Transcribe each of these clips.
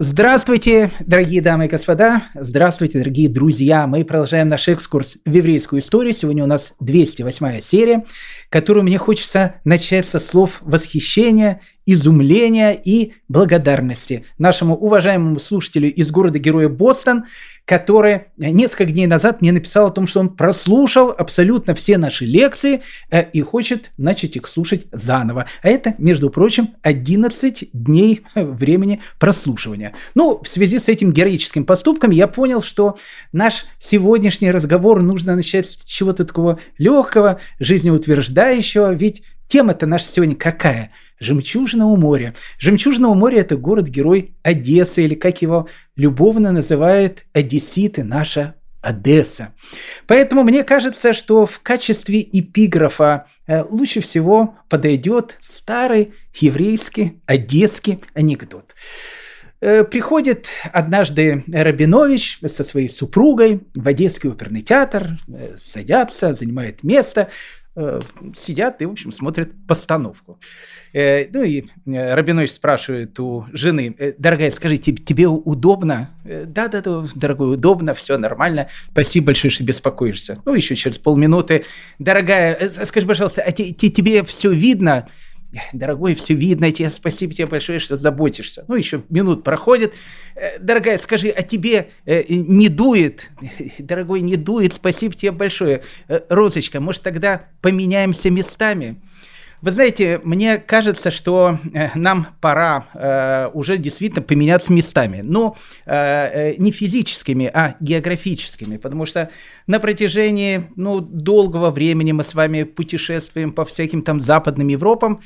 Здравствуйте, дорогие дамы и господа, здравствуйте, дорогие друзья. Мы продолжаем наш экскурс в еврейскую историю. Сегодня у нас 208 серия, которую мне хочется начать со слов восхищения, изумления и благодарности нашему уважаемому слушателю из города-героя Бостон, который несколько дней назад мне написал о том, что он прослушал абсолютно все наши лекции э, и хочет начать их слушать заново. А это, между прочим, 11 дней времени прослушивания. Ну, в связи с этим героическим поступком я понял, что наш сегодняшний разговор нужно начать с чего-то такого легкого, жизнеутверждающего, ведь Тема-то наша сегодня какая? Жемчужина у моря. Жемчужина у моря – это город-герой Одессы, или как его любовно называют одесситы, наша Одесса. Поэтому мне кажется, что в качестве эпиграфа э, лучше всего подойдет старый еврейский одесский анекдот. Э, приходит однажды Рабинович со своей супругой в Одесский оперный театр, э, садятся, занимает место, сидят и, в общем, смотрят постановку. Э, ну и э, Рабинович спрашивает у жены, дорогая, скажи, тебе удобно? Да-да-да, дорогой, удобно, все нормально. Спасибо большое, что беспокоишься. Ну, еще через полминуты. Дорогая, скажи, пожалуйста, а тебе все видно? Дорогой, все видно, тебе спасибо тебе большое, что заботишься. Ну, еще минут проходит. Э, дорогая, скажи, а тебе э, не дует? Дорогой, не дует, спасибо тебе большое. Э, Розочка, может, тогда поменяемся местами? Вы знаете, мне кажется, что э, нам пора э, уже действительно поменяться местами. Но э, э, не физическими, а географическими. Потому что на протяжении ну, долгого времени мы с вами путешествуем по всяким там западным Европам.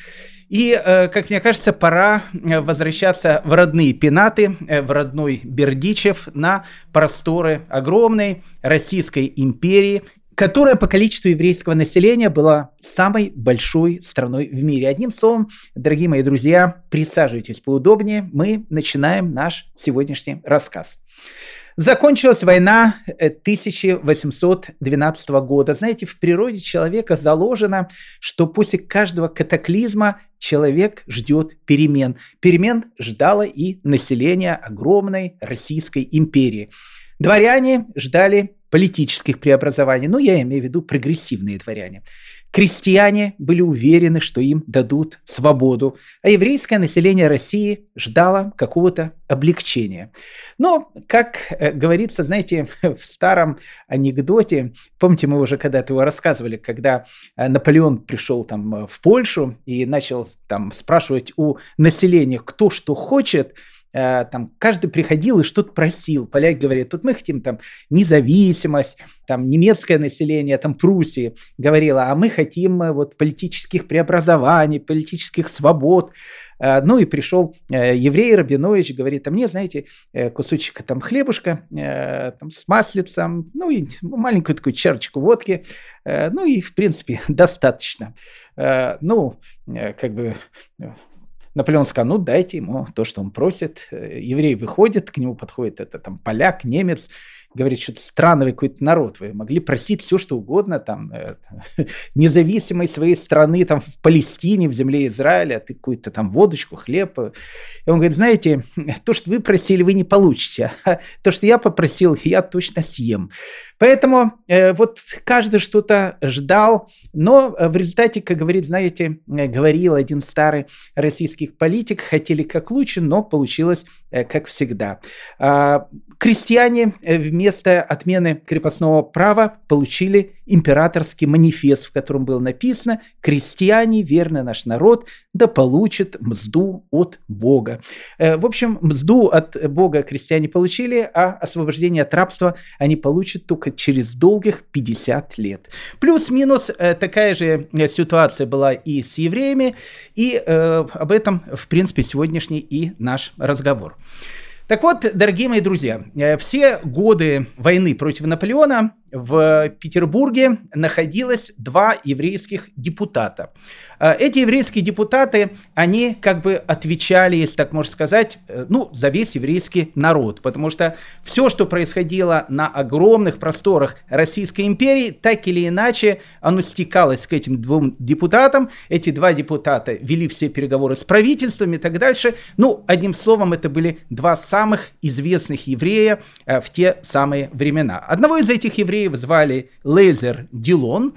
И, э, как мне кажется, пора возвращаться в родные пенаты, в родной Бердичев, на просторы огромной Российской империи которая по количеству еврейского населения была самой большой страной в мире. Одним словом, дорогие мои друзья, присаживайтесь поудобнее, мы начинаем наш сегодняшний рассказ. Закончилась война 1812 э, года. Знаете, в природе человека заложено, что после каждого катаклизма человек ждет перемен. Перемен ждало и население огромной Российской империи. Дворяне ждали политических преобразований, ну, я имею в виду прогрессивные дворяне. Крестьяне были уверены, что им дадут свободу, а еврейское население России ждало какого-то облегчения. Но, как э, говорится, знаете, в старом анекдоте, помните, мы уже когда-то его рассказывали, когда э, Наполеон пришел там э, в Польшу и начал там спрашивать у населения, кто что хочет – Э, там каждый приходил и что-то просил. Поляки говорят, тут мы хотим там независимость, там немецкое население, там Пруссии говорило, а мы хотим э, вот политических преобразований, политических свобод. Э, ну и пришел еврей Рабинович, говорит, а мне, знаете, кусочек там хлебушка там, с маслицем, ну и маленькую такую чарочку водки, ну и, в принципе, достаточно. Ну, как бы Наполеон сказал, ну дайте ему то, что он просит. Еврей выходит, к нему подходит это там поляк, немец, говорит, что-то странный какой-то народ, вы могли просить все, что угодно, там, э, независимой своей страны, там, в Палестине, в земле Израиля, а ты какую-то там водочку, хлеб. И он говорит, знаете, то, что вы просили, вы не получите, а то, что я попросил, я точно съем. Поэтому э, вот каждый что-то ждал, но в результате, как говорит, знаете, э, говорил один старый российский политик, хотели как лучше, но получилось э, как всегда. А, крестьяне э, вместо отмены крепостного права получили императорский манифест, в котором было написано «Крестьяне, верный наш народ, да получит мзду от Бога». Э, в общем, мзду от Бога крестьяне получили, а освобождение от рабства они получат только через долгих 50 лет. Плюс-минус э, такая же ситуация была и с евреями, и об этом, в принципе, сегодняшний и наш разговор. Так вот, дорогие мои друзья, э, все годы войны против Наполеона в Петербурге находилось два еврейских депутата. Э, эти еврейские депутаты, они как бы отвечали, если так можно сказать, э, ну, за весь еврейский народ, потому что все, что происходило на огромных просторах Российской империи, так или иначе, оно стекалось к этим двум депутатам. Эти два депутата вели все переговоры с правительством и так дальше. Ну, одним словом, это были два самых известных еврея э, в те самые времена. Одного из этих евреев звали Лейзер Дилон.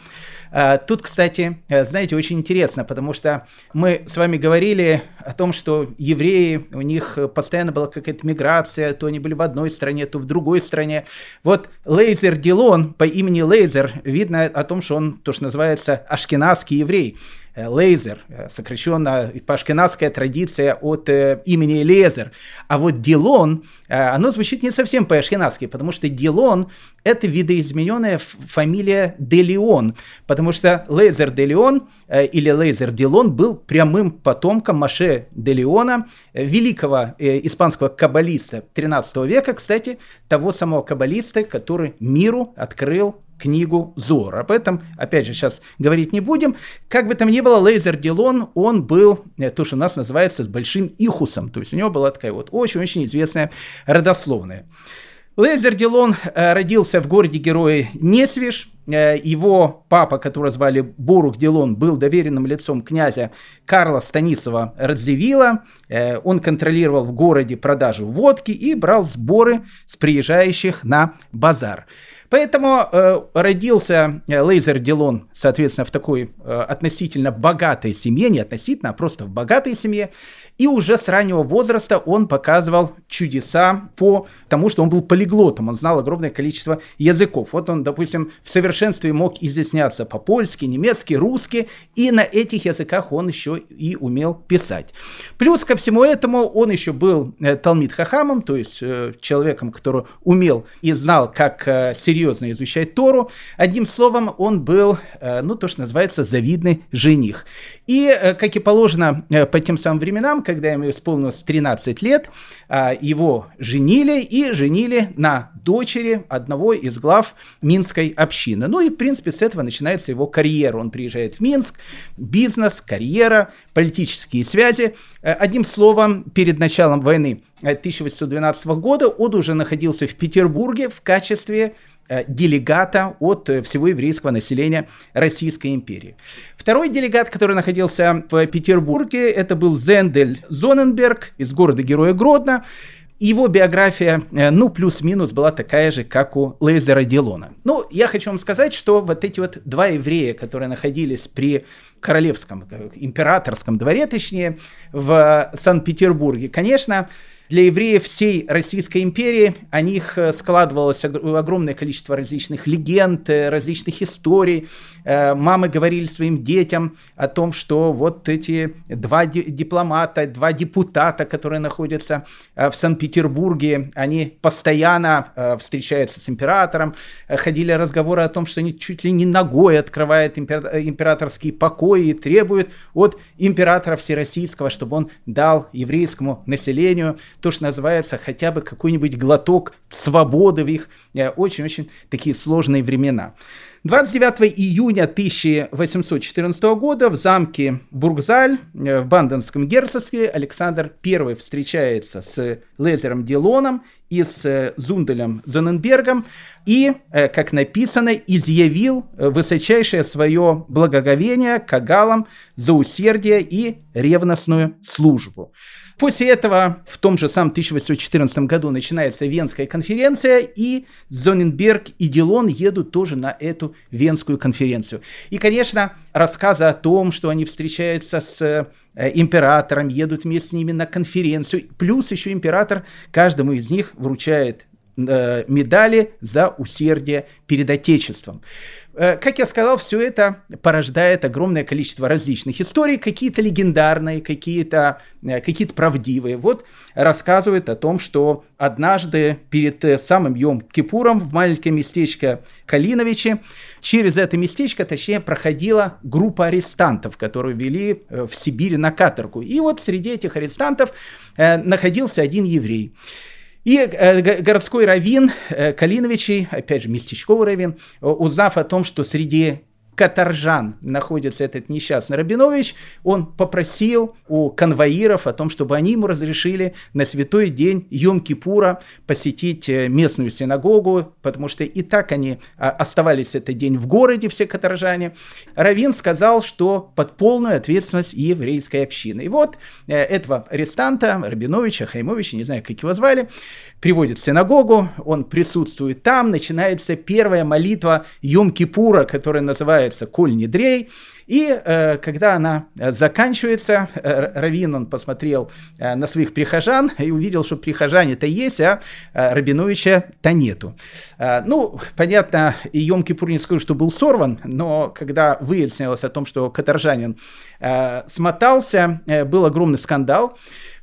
Э, тут, кстати, э, знаете, очень интересно, потому что мы с вами говорили о том, что евреи, у них постоянно была какая-то миграция, то они были в одной стране, то в другой стране. Вот Лейзер Дилон по имени Лейзер, видно о том, что он, то, что называется, ашкеназский еврей. Э, Лейзер, э, сокращенно ашкеназская традиция от э, имени Элиезер. А вот Дилон, оно звучит не совсем по-ашкеназски, потому что Дилон – это видоизмененная фамилия де Леон, потому что Лейзер де Леон или Лейзер Дилон был прямым потомком Моше де Леона, великого испанского каббалиста 13 века, кстати, того самого каббалиста, который миру открыл книгу Зор. Об этом, опять же, сейчас говорить не будем. Как бы там ни было, Лейзер Дилон, он был, э, то, что у нас называется, с большим ихусом. То есть у него была такая вот очень-очень известная родословная. Лейзер Дилон э, родился в городе-герое Несвиш. Э, его папа, которого звали Борух Дилон, был доверенным лицом князя Карла Станисова Радзивилла. Он контролировал в городе продажу водки и брал сборы с приезжающих на базар. Поэтому э, родился э, Лейзер Дилон, соответственно, в такой э, относительно богатой семье, не относительно, а просто в богатой семье. И уже с раннего возраста он показывал чудеса по тому, что он был полиглотом, он знал огромное количество языков. Вот он, допустим, в совершенстве мог изъясняться по-польски, немецки, русски, и на этих языках он еще и умел писать. Плюс ко всему этому он еще был э, Талмит Хахамом, то есть э, человеком, который умел и знал, как э, серьезно изучать Тору. Одним словом, он был, ну, то, что называется, завидный жених. И, как и положено по тем самым временам, когда ему исполнилось 13 лет, а, его женили и женили на дочери одного из глав Минской общины. Ну и, в принципе, с этого начинается его карьера. Он приезжает в Минск, бизнес, карьера, политические связи. Э, одним словом, перед началом войны 1812 года он уже находился в Петербурге в качестве делегата от э, всего еврейского населения Российской империи. Второй делегат, который находился в Петербурге, это был Зендель Зоненберг из города-героя Гродно. Его биография, э, ну, плюс-минус была такая же, как у Лейзера Дилона. Ну, я хочу вам сказать, что вот эти вот два еврея, которые находились при королевском, императорском дворе, точнее, в Санкт-Петербурге, конечно, для евреев всей Российской империи о них э, складывалось огромное количество различных легенд, э, различных историй. Э, мамы говорили своим детям о том, что вот эти два дипломата, два депутата, которые находятся в Санкт-Петербурге, они постоянно встречаются с императором, ходили разговоры о том, что они чуть ли не ногой открывают императорские покои и требуют от императора Всероссийского, чтобы он дал еврейскому населению то, что называется хотя бы какой-нибудь глоток свободы в их э, очень-очень такие сложные времена. 29 июня 1814 года в замке Бургзаль э, в Банденском герцогстве Александр I встречается с Лезером Дилоном и с э, Зунделем Зоненбергом и, как написано, изъявил высочайшее свое благоговение кагалам за усердие и ревностную службу. После этого в том же самом 1814 году начинается Венская конференция, и Зоненберг и Дилон едут тоже на эту Венскую конференцию. И, конечно, рассказы о том, что они встречаются с э, императором, едут вместе с ними на конференцию, плюс еще император каждому из них вручает медали за усердие перед Отечеством. Э, как я сказал, все это порождает огромное количество различных историй, какие-то легендарные, какие-то э, какие правдивые. Вот рассказывают о том, что однажды перед э, самым Йом Кипуром в маленькое местечко Калиновичи через это местечко, точнее, проходила группа арестантов, которые вели в Сибири на каторгу. И вот среди этих арестантов находился один еврей. И э, городской раввин э, Калиновичей, опять же, местечковый раввин, узнав о том, что среди Каторжан находится этот несчастный Рабинович, он попросил у конвоиров о том, чтобы они ему разрешили на святой день Йом-Кипура посетить э, местную синагогу, потому что и так они а, оставались этот день в городе, все каторжане. Равин сказал, что под полную ответственность еврейской общины. И вот э, этого арестанта, Рабиновича, Хаймовича, не знаю, как его звали, приводит в синагогу, он присутствует там, начинается первая молитва Йом-Кипура, которая называется «Коль недрей», и э, когда она заканчивается, э, Равин, он посмотрел э, на своих прихожан и увидел, что прихожане-то есть, а э, Рабиновича-то нету. Э, ну, понятно, и Йом-Кипур не скажу, что был сорван, но когда выяснилось о том, что каторжанин э, смотался, э, был огромный скандал.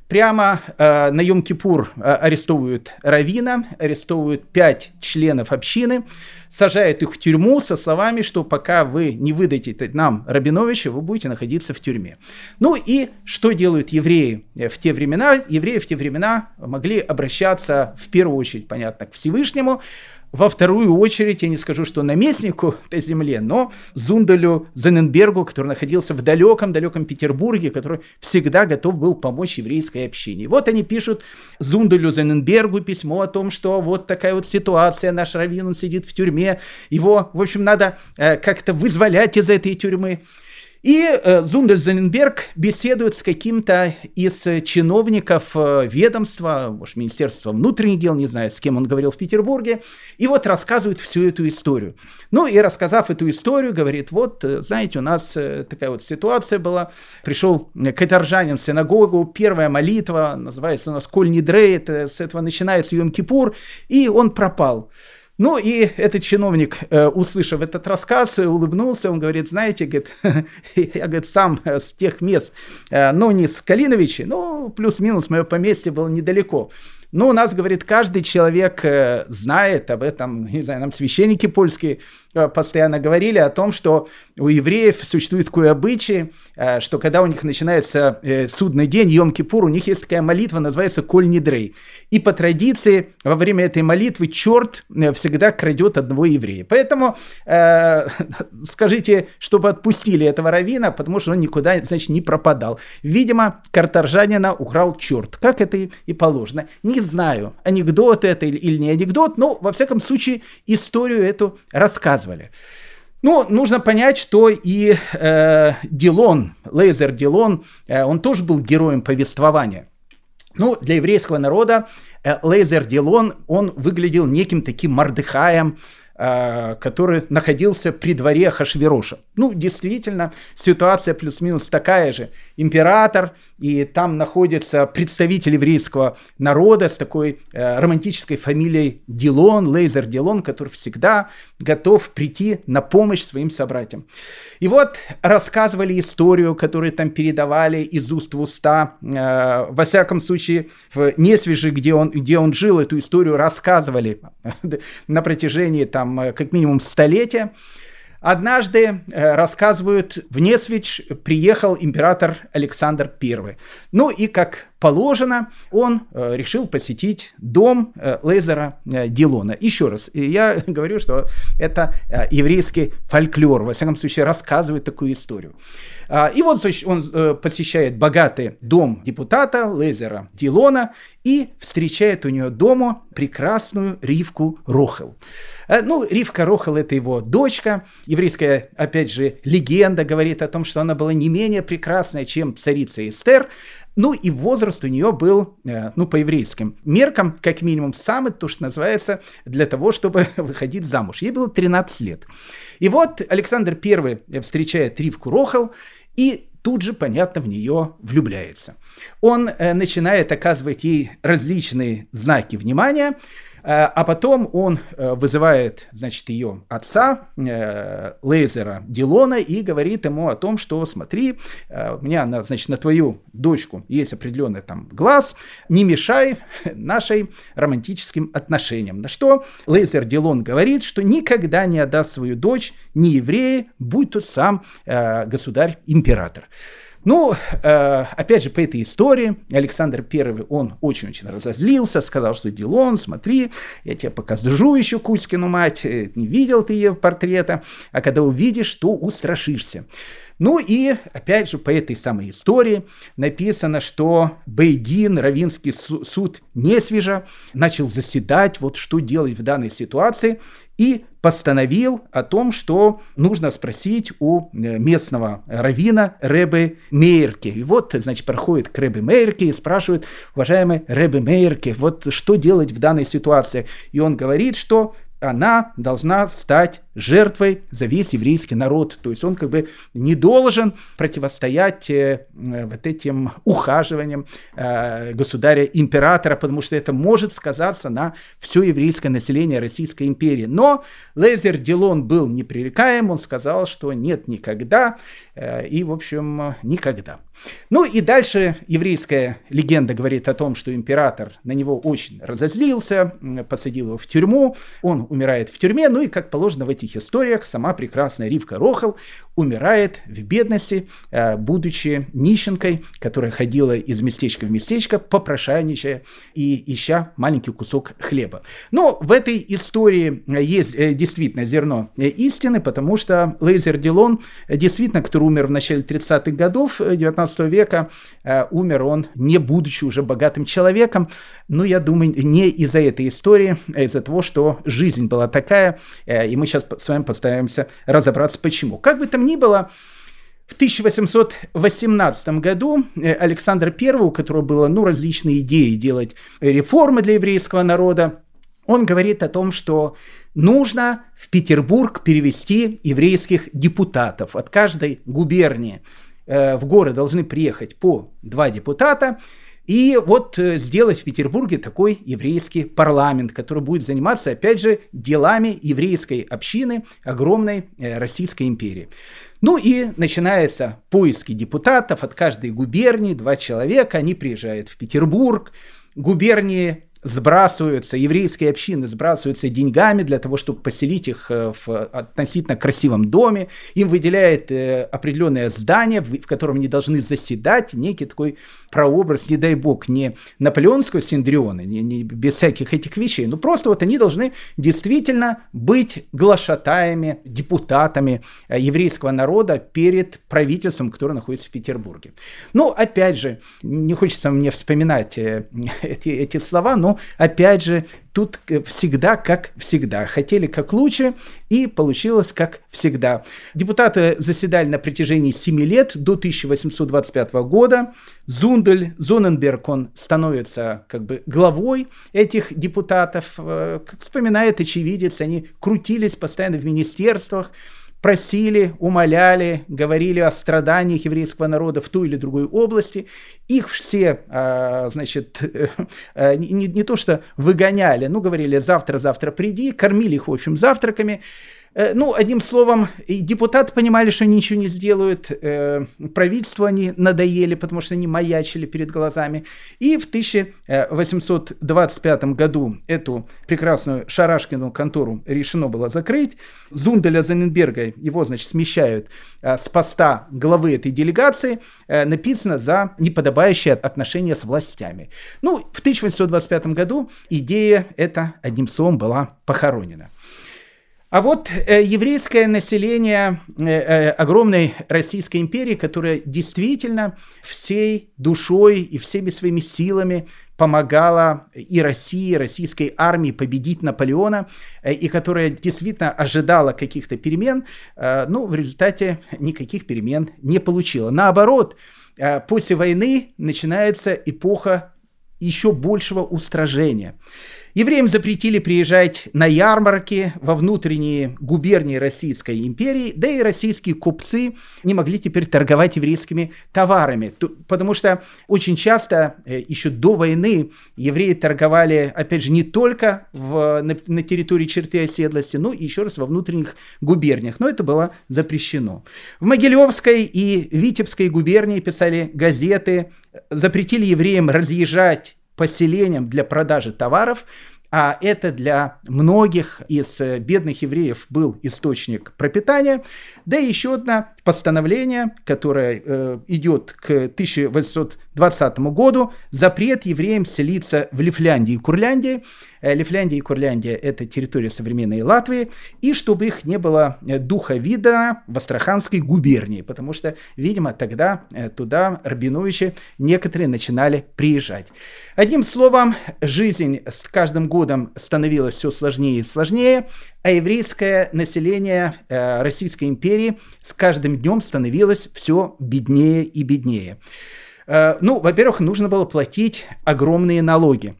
Прямо э, на Йом-Кипур э, арестовывают Равина, арестовывают пять членов общины, сажают их в тюрьму со словами, что пока вы не выдадите нам Рабиновича, вы будете находиться в тюрьме. Ну и что делают евреи в те времена? Евреи в те времена могли обращаться в первую очередь, понятно, к Всевышнему, во вторую очередь, я не скажу, что наместнику этой земле, но Зундалю Зененбергу, который находился в далеком-далеком Петербурге, который всегда готов был помочь еврейской общине. вот они пишут Зундалю Зененбергу письмо о том, что вот такая вот ситуация, наш раввин, он сидит в тюрьме, его, в общем, надо э, как-то вызволять из этой тюрьмы. И э, Зундельзенберг беседует с каким-то из чиновников э, ведомства, может, Министерства внутренних дел, не знаю, с кем он говорил в Петербурге, и вот рассказывает всю эту историю. Ну и рассказав эту историю, говорит, вот, э, знаете, у нас э, такая вот ситуация была, пришел каторжанин в синагогу, первая молитва, называется у нас «Коль Нидрей», это, с этого начинается Йом-Кипур, и он пропал. Ну и этот чиновник, э, услышав этот рассказ, улыбнулся, он говорит, знаете, я сам с тех мест, э, ну не с Калиновичи, но плюс-минус мое поместье было недалеко. Ну, у нас, говорит, каждый человек э, знает об этом, не знаю, нам священники польские э, постоянно говорили о том, что у евреев существует такой обычай, э, что когда у них начинается судный день, Йом-Кипур, у них есть такая молитва, называется «Коль Нидрей». И по традиции во время этой молитвы черт всегда крадет одного еврея. Поэтому э, скажите, чтобы отпустили этого равина, потому что он никуда, значит, не пропадал. Видимо, картаржанина украл черт, как это и положено. Не знаю, анекдот это или, не анекдот, но, во всяком случае, историю эту рассказывали. Ну, нужно понять, что и э, Дилон, Лейзер Дилон, э, он тоже был героем повествования. Ну, для еврейского народа э, Лейзер Дилон, он выглядел неким таким Мордыхаем, который находился при дворе Хашвироша. Ну, действительно, ситуация плюс-минус такая же. Император, и там находится представитель еврейского народа с такой э, романтической фамилией Дилон, Лейзер Дилон, который всегда готов прийти на помощь своим собратьям. И вот рассказывали историю, которую там передавали из уст в уста. Э, во всяком случае, в Несвежи, где он, где он жил, эту историю рассказывали на протяжении там э, как минимум столетия. Однажды, э, рассказывают, в Несвич приехал император Александр I. Ну и, как положено, он э, решил посетить дом э, Лейзера Дилона. Еще раз, я говорю, что это еврейский фольклор, во всяком случае, рассказывает такую историю. А, и вот он посещает богатый дом депутата Лейзера Дилона и встречает у нее дома прекрасную Ривку Рохел. Э, ну, Ривка Рохал – это его дочка. Еврейская, опять же, легенда говорит о том, что она была не менее прекрасная, чем царица Эстер. Ну и возраст у нее был, э, ну, по еврейским меркам, как минимум, самый, то, что называется, для того, чтобы выходить замуж. Ей было 13 лет. И вот Александр I встречает Ривку Рохал, и тут же, понятно, в нее влюбляется. Он э, начинает оказывать ей различные знаки внимания, а потом он э, вызывает, значит, ее отца, э, Лейзера Дилона, и говорит ему о том, что смотри, у меня, значит, на твою дочку есть определенный там глаз, не мешай нашей романтическим отношениям. На что Лейзер Дилон говорит, что никогда не отдаст свою дочь ни евреи, будь тот сам государь-император. Ну, э, опять же, по этой истории Александр I, он очень-очень разозлился, сказал, что Дилон, смотри, я тебе покажу еще Кузькину мать, э, не видел ты ее портрета, а когда увидишь, то устрашишься. Ну и, опять же, по этой самой истории написано, что Бейдин, Равинский суд не свежа, начал заседать, вот что делать в данной ситуации, и постановил о том, что нужно спросить у э, местного равина Ребе Мейерке. И вот, значит, проходит к Ребе Мейерке и спрашивает, уважаемый Ребе Мейерке, вот что делать в данной ситуации? И он говорит, что она должна стать жертвой за весь еврейский народ. То есть он как бы не должен противостоять э, вот этим ухаживаниям э, государя-императора, потому что это может сказаться на все еврейское население Российской империи. Но Лезер Дилон был непререкаем, он сказал, что нет никогда, э, и, в общем, никогда. Ну и дальше еврейская легенда говорит о том, что император на него очень разозлился, посадил его в тюрьму, он умирает в тюрьме, ну и, как положено в этих историях, сама прекрасная Ривка Рохал умирает в бедности, э, будучи нищенкой, которая ходила из местечка в местечко, попрошайничая и ища маленький кусок хлеба. Но в этой истории есть э, действительно зерно э, истины, потому что Лейзер Дилон, действительно, который умер в начале 30-х годов 19 века, умер он не будучи уже богатым человеком, но я думаю, не из-за этой истории, а из-за того, что жизнь была такая, и мы сейчас с вами постараемся разобраться, почему. Как бы там ни было, в 1818 году э, Александр I, у которого было ну, различные идеи делать реформы для еврейского народа, он говорит о том, что нужно в Петербург перевести еврейских депутатов. От каждой губернии э, в горы должны приехать по два депутата, и вот э, сделать в Петербурге такой еврейский парламент, который будет заниматься, опять же, делами еврейской общины огромной э, Российской империи. Ну и начинаются поиски депутатов от каждой губернии, два человека, они приезжают в Петербург, губернии сбрасываются, еврейские общины сбрасываются деньгами для того, чтобы поселить их э, в относительно красивом доме. Им выделяет определенное здание, в котором они должны заседать, некий такой прообраз, не дай бог, не наполеонского синдриона, не, не, без всяких этих вещей, но просто вот они должны действительно быть глашатаями, депутатами э, еврейского народа перед правительством, которое находится в Петербурге. Но, опять же, не хочется мне вспоминать эти, эти слова, но опять же, тут всегда как всегда. Хотели как лучше, и получилось как всегда. Депутаты заседали на протяжении 7 лет, до 1825 года. Зундель, Зоненберг, он становится как бы главой этих депутатов. Э, как вспоминает очевидец, они крутились постоянно в министерствах, просили, умоляли, говорили о страданиях еврейского народа в той или другой области. Их все, а, значит, э, не, не то что выгоняли, ну, говорили, завтра-завтра приди, кормили их, в общем, завтраками. Э, ну, одним словом, и депутаты понимали, что они ничего не сделают, э, правительству они надоели, потому что они маячили перед глазами. И в 1825 году эту прекрасную Шарашкину контору решено было закрыть. Зунделя Заненберга, его, значит, смещают э, с поста главы этой делегации, написано за неподобающее отношение с властями. Ну, в 1825 году идея эта, одним словом, была похоронена. А вот э, еврейское население э, э, огромной Российской империи, которое действительно всей душой и всеми своими силами помогала и России, и российской армии победить Наполеона, э, и которая действительно ожидала каких-то перемен, э, ну, в результате никаких перемен не получила. Наоборот, э, после войны начинается эпоха еще большего устражения. Евреям запретили приезжать на ярмарки во внутренние губернии Российской империи, да и российские купцы не могли теперь торговать еврейскими товарами, потому что очень часто э, еще до войны евреи торговали, опять же, не только в, на, на территории черты оседлости, но и еще раз во внутренних губерниях, но это было запрещено. В Могилевской и Витебской губернии писали газеты, запретили евреям разъезжать поселениям для продажи товаров, а это для многих из э, бедных евреев был источник пропитания. Да и еще одна постановление, которое э, идет к 1820 году, запрет евреям селиться в Лифляндии и Курляндии. Э, Лифляндия и Курляндия – это территория современной Латвии, и чтобы их не было э, духа вида в Астраханской губернии, потому что, видимо, тогда э, туда Рабиновичи некоторые начинали приезжать. Одним словом, жизнь с каждым годом становилась все сложнее и сложнее, а еврейское население Российской империи с каждым днем становилось все беднее и беднее. Ну, во-первых, нужно было платить огромные налоги.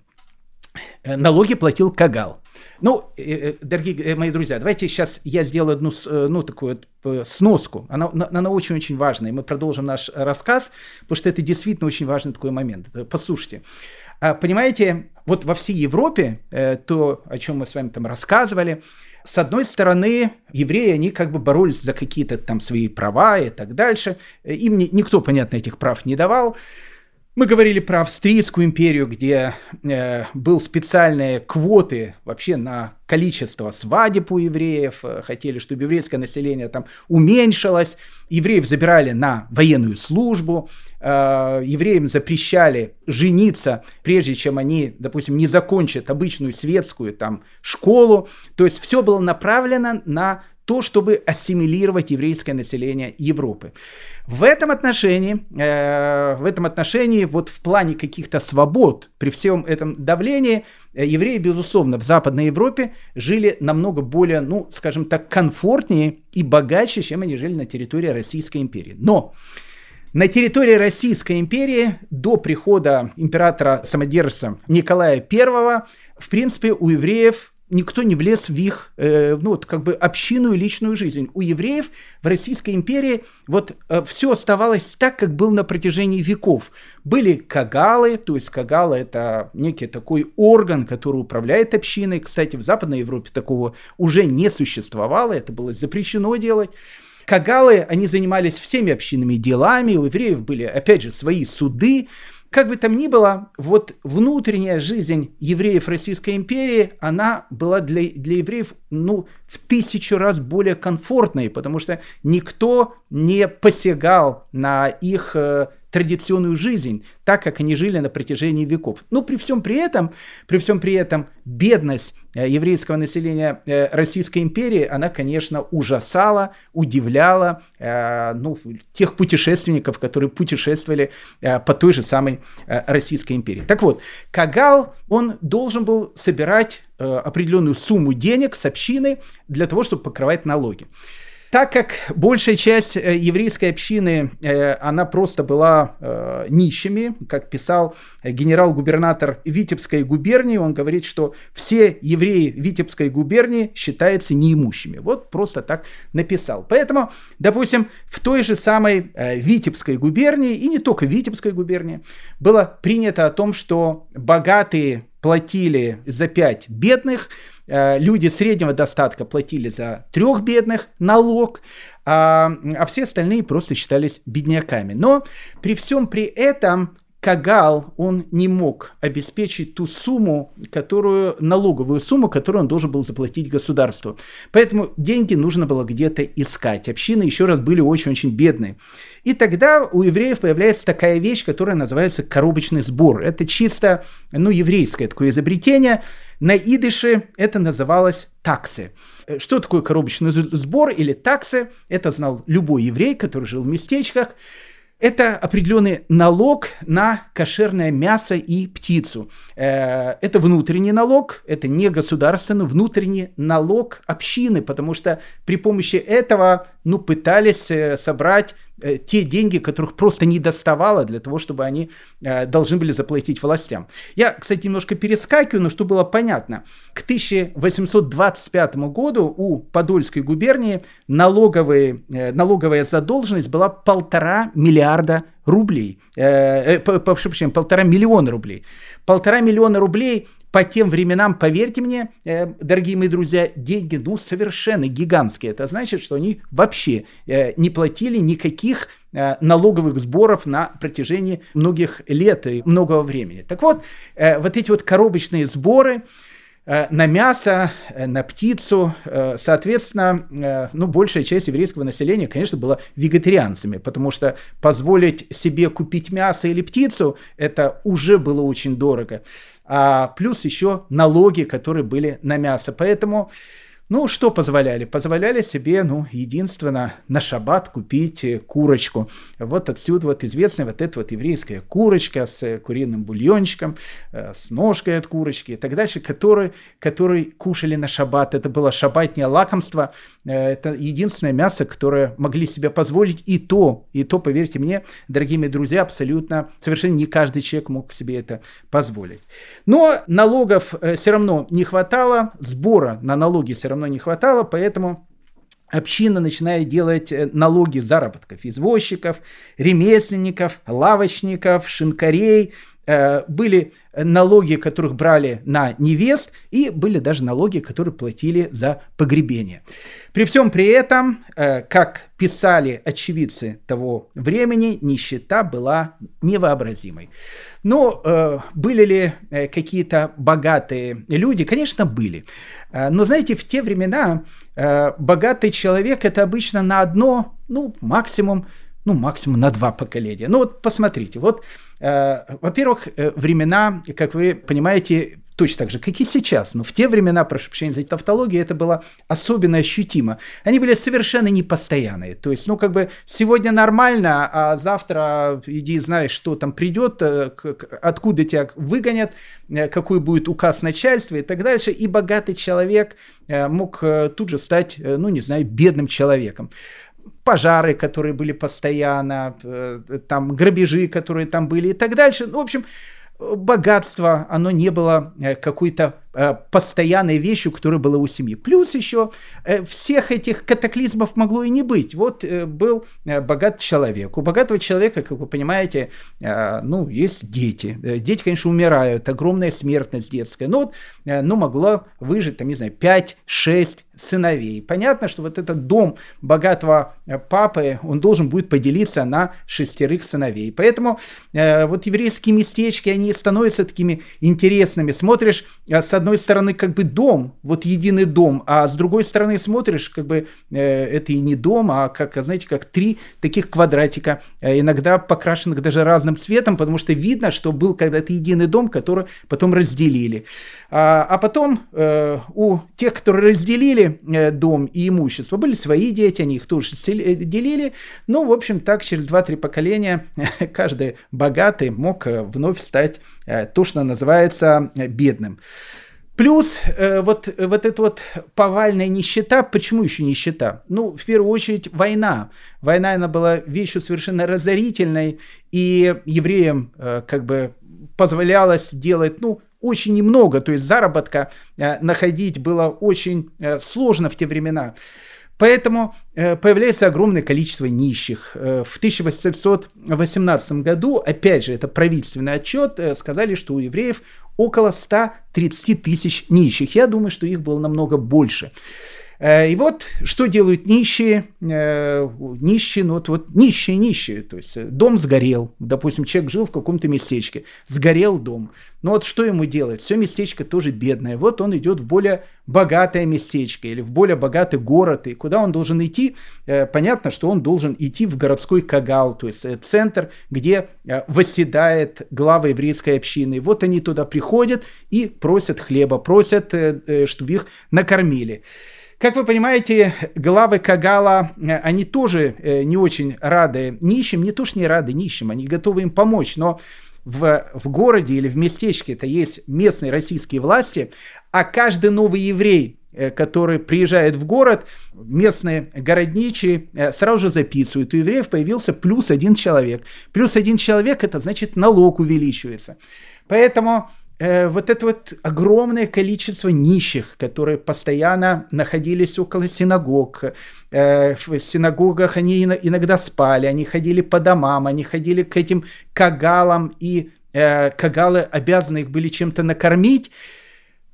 Э, налоги платил Кагал. Ну, э, э, дорогие мои друзья, давайте сейчас я сделаю одну, ну, такую сноску. Она, она очень-очень важная. Мы продолжим наш рассказ, потому что это действительно очень важный такой момент. Послушайте. А, понимаете, вот во всей Европе, то, о чем мы с вами там рассказывали, с одной стороны, евреи, они как бы боролись за какие-то там свои права и так дальше. Им никто, понятно, этих прав не давал. Мы говорили про Австрийскую империю, где э, был специальные квоты вообще на количество свадеб у евреев. Э, хотели, чтобы еврейское население там уменьшилось. Евреев забирали на военную службу. Э, евреям запрещали жениться, прежде чем они, допустим, не закончат обычную светскую там школу. То есть все было направлено на то, чтобы ассимилировать еврейское население Европы. В этом отношении, э, в этом отношении, вот в плане каких-то свобод, при всем этом давлении, э, евреи, безусловно, в Западной Европе жили намного более, ну, скажем так, комфортнее и богаче, чем они жили на территории Российской империи. Но на территории Российской империи до прихода императора-самодержца Николая I, в принципе, у евреев никто не влез в их, э, ну, вот, как бы общину и личную жизнь. У евреев в Российской империи вот э, все оставалось так, как было на протяжении веков. Были кагалы, то есть кагалы это некий такой орган, который управляет общиной. Кстати, в Западной Европе такого уже не существовало, это было запрещено делать. Кагалы, они занимались всеми общинными делами, у евреев были, опять же, свои суды, как бы там ни было, вот внутренняя жизнь евреев Российской империи, она была для, для евреев ну, в тысячу раз более комфортной, потому что никто не посягал на их э, традиционную жизнь, так как они жили на протяжении веков. Но при всем при этом, при всем при этом бедность э, еврейского населения э, Российской империи, она, конечно, ужасала, удивляла э, ну, тех путешественников, которые путешествовали по той же самой Российской империи. Так вот, Кагал, он должен был собирать определенную сумму денег с общины для того, чтобы покрывать налоги. Так как большая часть э, еврейской общины, э, она просто была э, нищими, как писал генерал-губернатор Витебской губернии, он говорит, что все евреи Витебской губернии считаются неимущими. Вот просто так написал. Поэтому, допустим, в той же самой Витебской губернии, и не только Витебской губернии, было принято о том, что богатые платили за пять бедных, Э, люди среднего достатка платили за трех бедных налог, а, а все остальные просто считались бедняками. Но при всем при этом Кагал, он не мог обеспечить ту сумму, которую, налоговую сумму, которую он должен был заплатить государству. Поэтому деньги нужно было где-то искать. Общины, еще раз, были очень-очень бедные. И тогда у евреев появляется такая вещь, которая называется коробочный сбор. Это чисто, ну, еврейское такое изобретение. На идыше это называлось таксы. Что такое коробочный сбор или таксы? Это знал любой еврей, который жил в местечках. Это определенный налог на кошерное мясо и птицу. Э, это внутренний налог, это не государственный, внутренний налог общины, потому что при помощи этого ну, пытались э, собрать те деньги, которых просто не доставало для того, чтобы они э, должны были заплатить властям. Я, кстати, немножко перескакиваю, но чтобы было понятно. К 1825 году у Подольской губернии налоговые, э, налоговая задолженность была полтора миллиарда рублей. Э, э, по, по, полтора миллиона рублей. Полтора миллиона рублей по тем временам, поверьте мне, э, дорогие мои друзья, деньги, ну, совершенно гигантские. Это значит, что они вообще э, не платили никаких э, налоговых сборов на протяжении многих лет и многого времени. Так вот, вот эти вот коробочные сборы, э, на мясо, э, на птицу. Соответственно, ну, большая часть еврейского населения, конечно, была вегетарианцами, потому что позволить себе купить мясо или птицу, это уже было очень дорого. А плюс еще налоги, которые были на мясо. Поэтому ну, что позволяли? Позволяли себе, ну, единственно, на шаббат купить э, курочку. Вот отсюда вот известная вот эта вот еврейская курочка с куриным бульончиком, э, с ножкой от курочки и так дальше, которые, которые кушали на шаббат. Это было шаббатнее лакомство. Э, это единственное мясо, которое могли себе позволить. И то, и то, поверьте мне, дорогие мои друзья, абсолютно, совершенно не каждый человек мог себе это позволить. Но налогов все равно не хватало, сбора на налоги все равно равно не хватало, поэтому община начинает делать э, налоги заработков извозчиков, ремесленников, лавочников, шинкарей. Э, были налоги, которых брали на невест, и были даже налоги, которые платили за погребение. При всем при этом, э, как писали очевидцы того времени, нищета была невообразимой. Но э, были ли какие-то богатые люди? Конечно, были. Но знаете, в те времена богатый человек это обычно на одно, ну, максимум ну, максимум на два поколения. Ну, вот посмотрите, вот, во-первых, э, времена, как вы понимаете, точно так же, как и сейчас. Но в те времена, прошу прощения за тавтологию, это было особенно ощутимо. Они были совершенно непостоянные. То есть, ну, как бы сегодня нормально, а завтра иди знаешь, что там придет, э, откуда тебя выгонят, э, какой будет указ начальства и так дальше. И богатый человек э, мог тут же стать, ну, не знаю, бедным человеком пожары, которые были постоянно, э, там грабежи, которые там были и так дальше. Ну, в общем, богатство, оно не было э, какой-то Э, постоянной вещью, которая была у семьи. Плюс еще э, всех этих катаклизмов могло и не быть. Вот э, был богат человек. У богатого человека, как вы понимаете, ну, есть дети. Дети, конечно, умирают, огромная смертность детская. Но вот, ну, могло выжить, там, не знаю, 5-6 сыновей. Понятно, что вот этот дом богатого папы, он должен будет поделиться на шестерых сыновей. Поэтому вот еврейские местечки, они становятся такими интересными. Смотришь, с одной стороны, как бы дом, вот единый дом, а с другой стороны смотришь, как бы э, это и не дом, а как, знаете, как три таких квадратика, э, иногда покрашенных даже разным цветом, потому что видно, что был когда-то единый дом, который потом разделили. А, а потом э, у тех, которые разделили э, дом и имущество, были свои дети, они их тоже э, делили. Ну, в общем, так через 2-3 поколения каждый богатый мог э, вновь стать э, то, что называется бедным. Плюс э, вот, вот эта вот повальная нищета. Почему еще нищета? Ну, в первую очередь, война. Война, она была вещью совершенно разорительной, и евреям э, как бы позволялось делать, ну, очень немного, то есть заработка э, находить было очень э, сложно в те времена. Поэтому э, появляется огромное количество нищих. Э, в 1818 году, опять же, это правительственный отчет, э, сказали, что у евреев около 130 тысяч нищих. Я думаю, что их было намного больше. Э, и вот что делают нищие, э, нищие, ну вот, вот нищие, нищие, то есть э, дом сгорел, допустим, человек жил в каком-то местечке, сгорел дом, ну вот что ему делать? Все местечко тоже бедное, вот он идет в более богатое местечко или в более богатый город, и куда он должен идти? Понятно, что он должен идти в городской Кагал, то есть центр, где восседает глава еврейской общины. И вот они туда приходят и просят хлеба, просят, чтобы их накормили. Как вы понимаете, главы Кагала, э, они тоже э, не очень рады нищим, не то что не рады нищим, они готовы им помочь, но в, в городе или в местечке это есть местные российские власти, а каждый новый еврей, э, который приезжает в город, местные городничие сразу же записывают. У евреев появился плюс один человек. Плюс один человек, это значит налог увеличивается. Поэтому э, вот это вот огромное количество нищих, которые постоянно находились около синагог. Э, в синагогах они иногда спали, они ходили по домам, они ходили к этим кагалам, и э, кагалы обязаны их были чем-то накормить.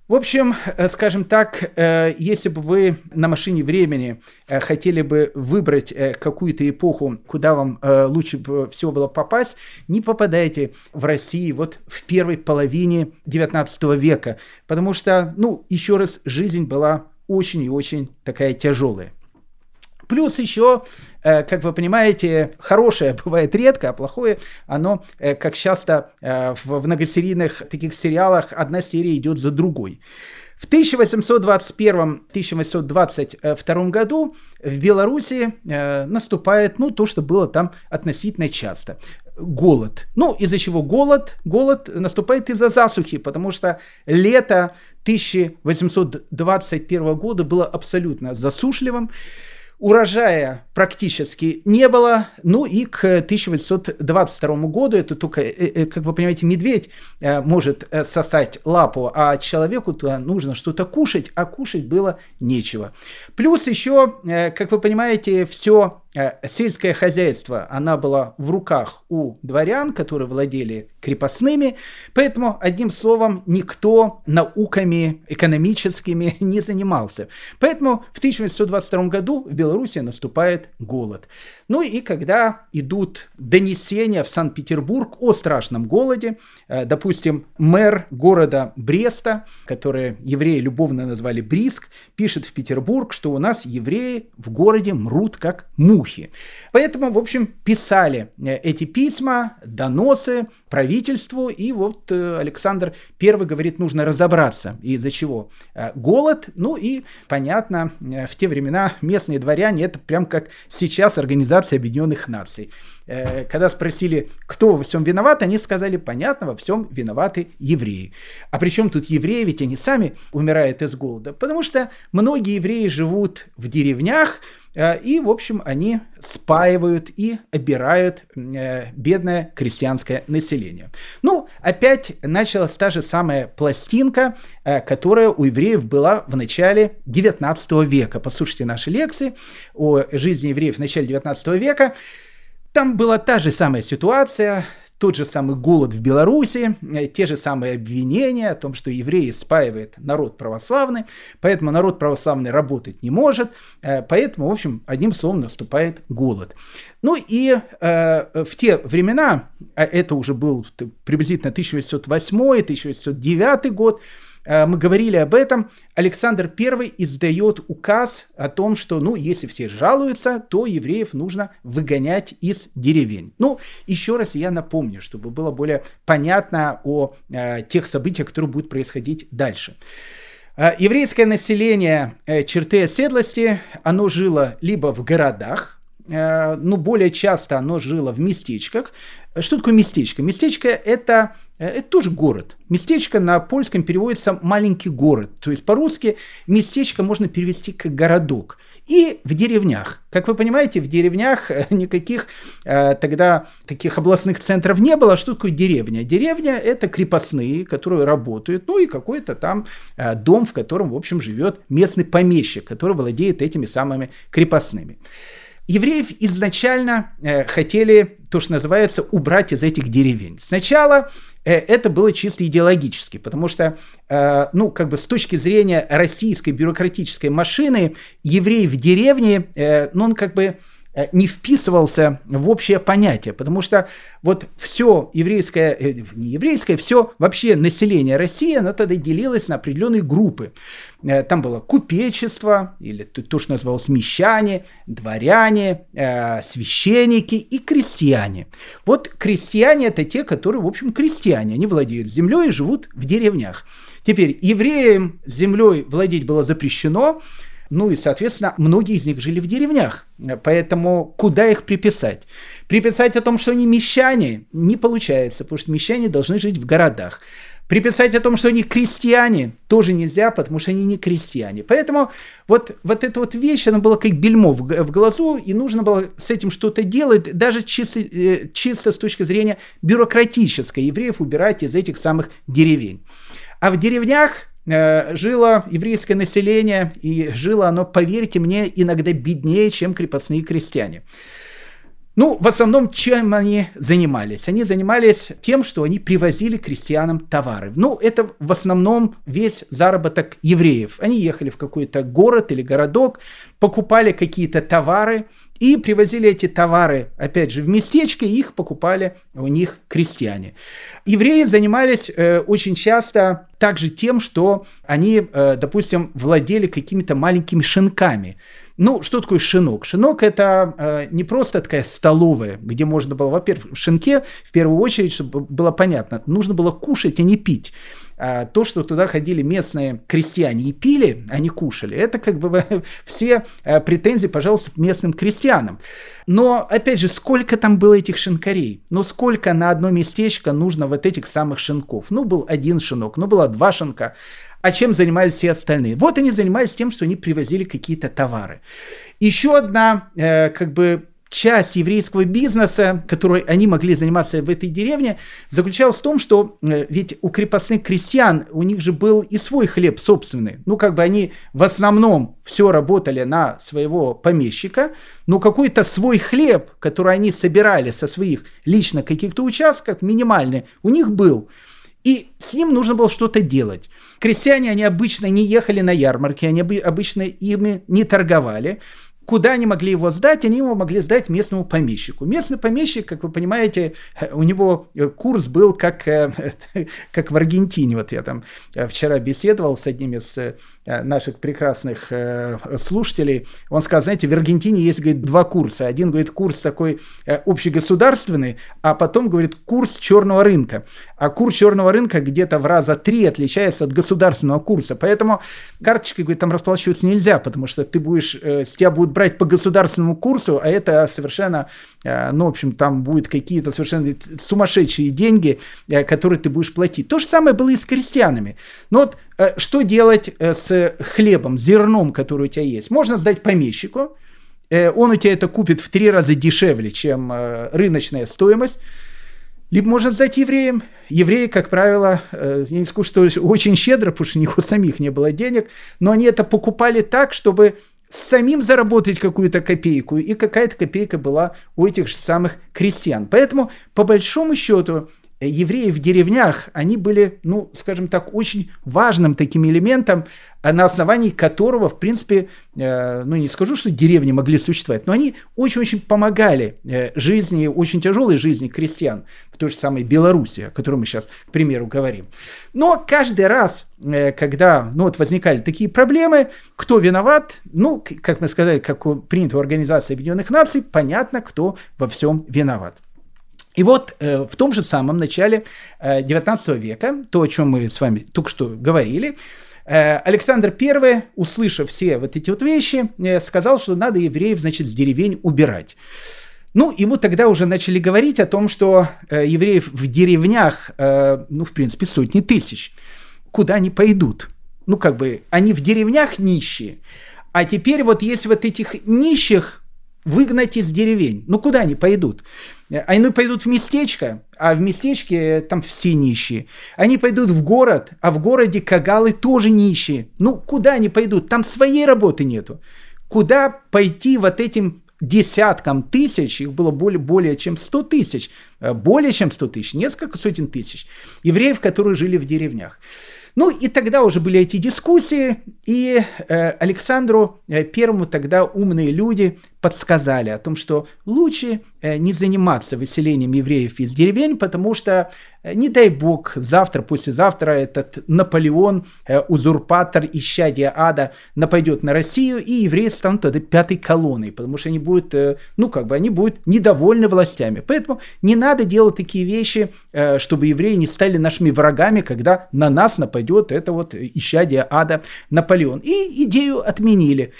В общем, э, скажем так, э, если бы вы на машине времени э, хотели бы выбрать какую-то эпоху, куда вам лучше всего было попасть, не попадайте в России вот в первой половине 19 века, потому что, ну, еще раз, жизнь была очень и очень такая тяжелая. Плюс еще, э, как вы понимаете, хорошее бывает редко, а плохое, оно, э, как часто э, в многосерийных таких сериалах, одна серия идет за другой. В 1821-1822 году в Беларуси наступает, ну, то, что было там относительно часто голод. Ну, из-за чего голод? Голод наступает из-за засухи, потому что лето 1821 года было абсолютно засушливым урожая практически не было. Ну и к 1822 году, это только, э, э, как вы понимаете, медведь э, может сосать лапу, а человеку -то нужно что-то кушать, а кушать было нечего. Плюс еще, как вы понимаете, все сельское хозяйство, она была в руках у дворян, которые владели крепостными, поэтому, одним словом, никто науками экономическими не занимался. Поэтому в 1822 году в Беларуси наступает голод. Ну и когда идут донесения в Санкт-Петербург о страшном голоде, э, допустим, мэр города Бреста, который евреи любовно назвали Бриск, пишет в Петербург, что у нас евреи в городе мрут как мухи. Поэтому, в общем, писали э, эти письма, доносы правительству, и вот э, Александр I говорит, нужно разобраться, из-за чего голод, ну и, понятно, в те времена местные дворяне, это прям как сейчас организация Объединенных Наций. Э, когда спросили, кто во всем виноват, они сказали, понятно, во всем виноваты евреи. А причем тут евреи, ведь они сами умирают из голода, потому что многие евреи живут в деревнях, э, и, в общем, они спаивают и обирают э, бедное крестьянское население. Ну, опять началась та же самая пластинка, которая у евреев была в начале 19 века. Послушайте наши лекции о жизни евреев в начале 19 века. Там была та же самая ситуация, тот же самый голод в Беларуси, э, те же самые обвинения о том, что евреи спаивают народ православный, поэтому народ православный работать не может, э, поэтому, в общем, одним словом наступает голод. Ну и э, в те времена, а это уже был приблизительно 1808-1809 год, мы говорили об этом, Александр I издает указ о том, что, ну, если все жалуются, то евреев нужно выгонять из деревень. Ну, еще раз я напомню, чтобы было более понятно о э, тех событиях, которые будут происходить дальше. Э, еврейское население э, черты оседлости, оно жило либо в городах, э, ну, более часто оно жило в местечках. Что такое местечко? Местечко это Э, это тоже город. Местечко на польском переводится «маленький город». То есть по-русски местечко можно перевести как «городок». И в деревнях. Как вы понимаете, в деревнях э, никаких э, тогда таких областных центров не было. Что такое деревня? Деревня – это крепостные, которые работают, ну и какой-то там э, дом, в котором, в общем, живет местный помещик, который владеет этими самыми крепостными. Евреев изначально э, хотели, то, что называется, убрать из этих деревень. Сначала э, это было чисто идеологически, потому что, э, ну, как бы с точки зрения российской бюрократической машины, еврей в деревне, э, ну, он как бы Э, не вписывался в общее понятие, потому что вот все еврейское, э, не еврейское, все вообще население России, оно тогда делилось на определенные группы. Э, там было купечество, или то, что называлось мещане, дворяне, священники и крестьяне. Вот крестьяне – это те, которые, в общем, крестьяне, они владеют землей и живут в деревнях. Теперь евреям землей владеть было запрещено, ну и, соответственно, многие из них жили в деревнях. Поэтому куда их приписать? Приписать о том, что они мещане, не получается, потому что мещане должны жить в городах. Приписать о том, что они крестьяне, тоже нельзя, потому что они не крестьяне. Поэтому вот, вот эта вот вещь, она была как бельмо в, в глазу, и нужно было с этим что-то делать, даже чисто, э, чисто с точки зрения бюрократической, евреев убирать из этих самых деревень. А в деревнях жило еврейское население, и жило оно, поверьте мне, иногда беднее, чем крепостные крестьяне. Ну, в основном, чем они занимались? Они занимались тем, что они привозили крестьянам товары. Ну, это в основном весь заработок евреев. Они ехали в какой-то город или городок, покупали какие-то товары и привозили эти товары, опять же, в местечко, и их покупали у них крестьяне. Евреи занимались э, очень часто также тем, что они, э, допустим, владели какими-то маленькими шинками. Ну, что такое шинок? Шинок – это э, не просто такая столовая, где можно было, во-первых, в шинке, в первую очередь, чтобы было понятно, нужно было кушать, а не пить. А то, что туда ходили местные крестьяне и пили, а не кушали, это как бы все э, претензии, пожалуйста, местным крестьянам. Но, опять же, сколько там было этих шинкарей? Ну, сколько на одно местечко нужно вот этих самых шинков? Ну, был один шинок, ну, было два шинка а чем занимались все остальные? Вот они занимались тем, что они привозили какие-то товары. Еще одна, э, как бы, часть еврейского бизнеса, которой они могли заниматься в этой деревне, заключалась в том, что э, ведь у крепостных крестьян у них же был и свой хлеб собственный. Ну, как бы они в основном все работали на своего помещика, но какой-то свой хлеб, который они собирали со своих лично каких-то участков, минимальный, у них был. И с ним нужно было что-то делать. Крестьяне, они обычно не ехали на ярмарки, они обычно ими не торговали. Куда они могли его сдать? Они его могли сдать местному помещику. Местный помещик, как вы понимаете, у него курс был как, э, как в Аргентине. Вот я там э, вчера беседовал с одним из э, наших прекрасных слушателей. Он сказал, знаете, в Аргентине есть, говорит, два курса. Один, говорит, курс такой общегосударственный, а потом, говорит, курс черного рынка. А курс черного рынка где-то в раза три отличается от государственного курса. Поэтому карточкой, говорит, там расплачиваться нельзя, потому что ты будешь, с тебя будут брать по государственному курсу, а это совершенно, э, ну, в общем, там будут какие-то совершенно сумасшедшие деньги, э, которые ты будешь платить. То же самое было и с крестьянами. Но вот э, что делать с хлебом, зерном, который у тебя есть? Можно сдать помещику, он у тебя это купит в три раза дешевле, чем рыночная стоимость. Либо можно сдать евреям. Евреи, как правило, я не скажу, что очень щедро, потому что у них у самих не было денег, но они это покупали так, чтобы самим заработать какую-то копейку, и какая-то копейка была у этих же самых крестьян. Поэтому, по большому счету, Э, евреи в деревнях, они были, ну, скажем так, очень важным таким элементом, э, на основании которого, в принципе, э, ну, не скажу, что деревни могли существовать, но они очень-очень помогали жизни, очень тяжелой жизни крестьян в той же самой Беларуси, о которой мы сейчас, к примеру, говорим. Но каждый раз, когда ну, вот возникали такие проблемы, кто виноват, ну, как мы сказали, как принято в Организации Объединенных Наций, понятно, кто во всем виноват. И вот э, в том же самом начале э, 19 века, то, о чем мы с вами только что говорили, э, Александр I, услышав все вот эти вот вещи, э, сказал, что надо евреев, значит, с деревень убирать. Ну, ему тогда уже начали говорить о том, что э, евреев в деревнях, э, ну, в принципе, сотни тысяч. Куда они пойдут? Ну, как бы, они в деревнях нищие. А теперь вот есть вот этих нищих выгнать из деревень. Ну, куда они пойдут? Они пойдут в местечко, а в местечке там все нищие. Они пойдут в город, а в городе кагалы тоже нищие. Ну, куда они пойдут? Там своей работы нету. Куда пойти вот этим десяткам тысяч, их было более, более чем 100 тысяч, э, более чем 100 тысяч, несколько сотен тысяч евреев, которые жили в деревнях. Ну и тогда уже были эти дискуссии, и э, Александру э, Первому тогда умные люди подсказали о том, что лучше э, не заниматься выселением евреев из деревень, потому что, э, не дай бог, завтра, послезавтра этот Наполеон, э, узурпатор, исчадие ада, нападет на Россию, и евреи станут тогда пятой колонной, потому что они будут, ну как бы, они будут недовольны властями. Поэтому не надо делать такие вещи, чтобы евреи не стали нашими врагами, когда на нас нападет это вот исчадие ада Наполеон. И идею отменили.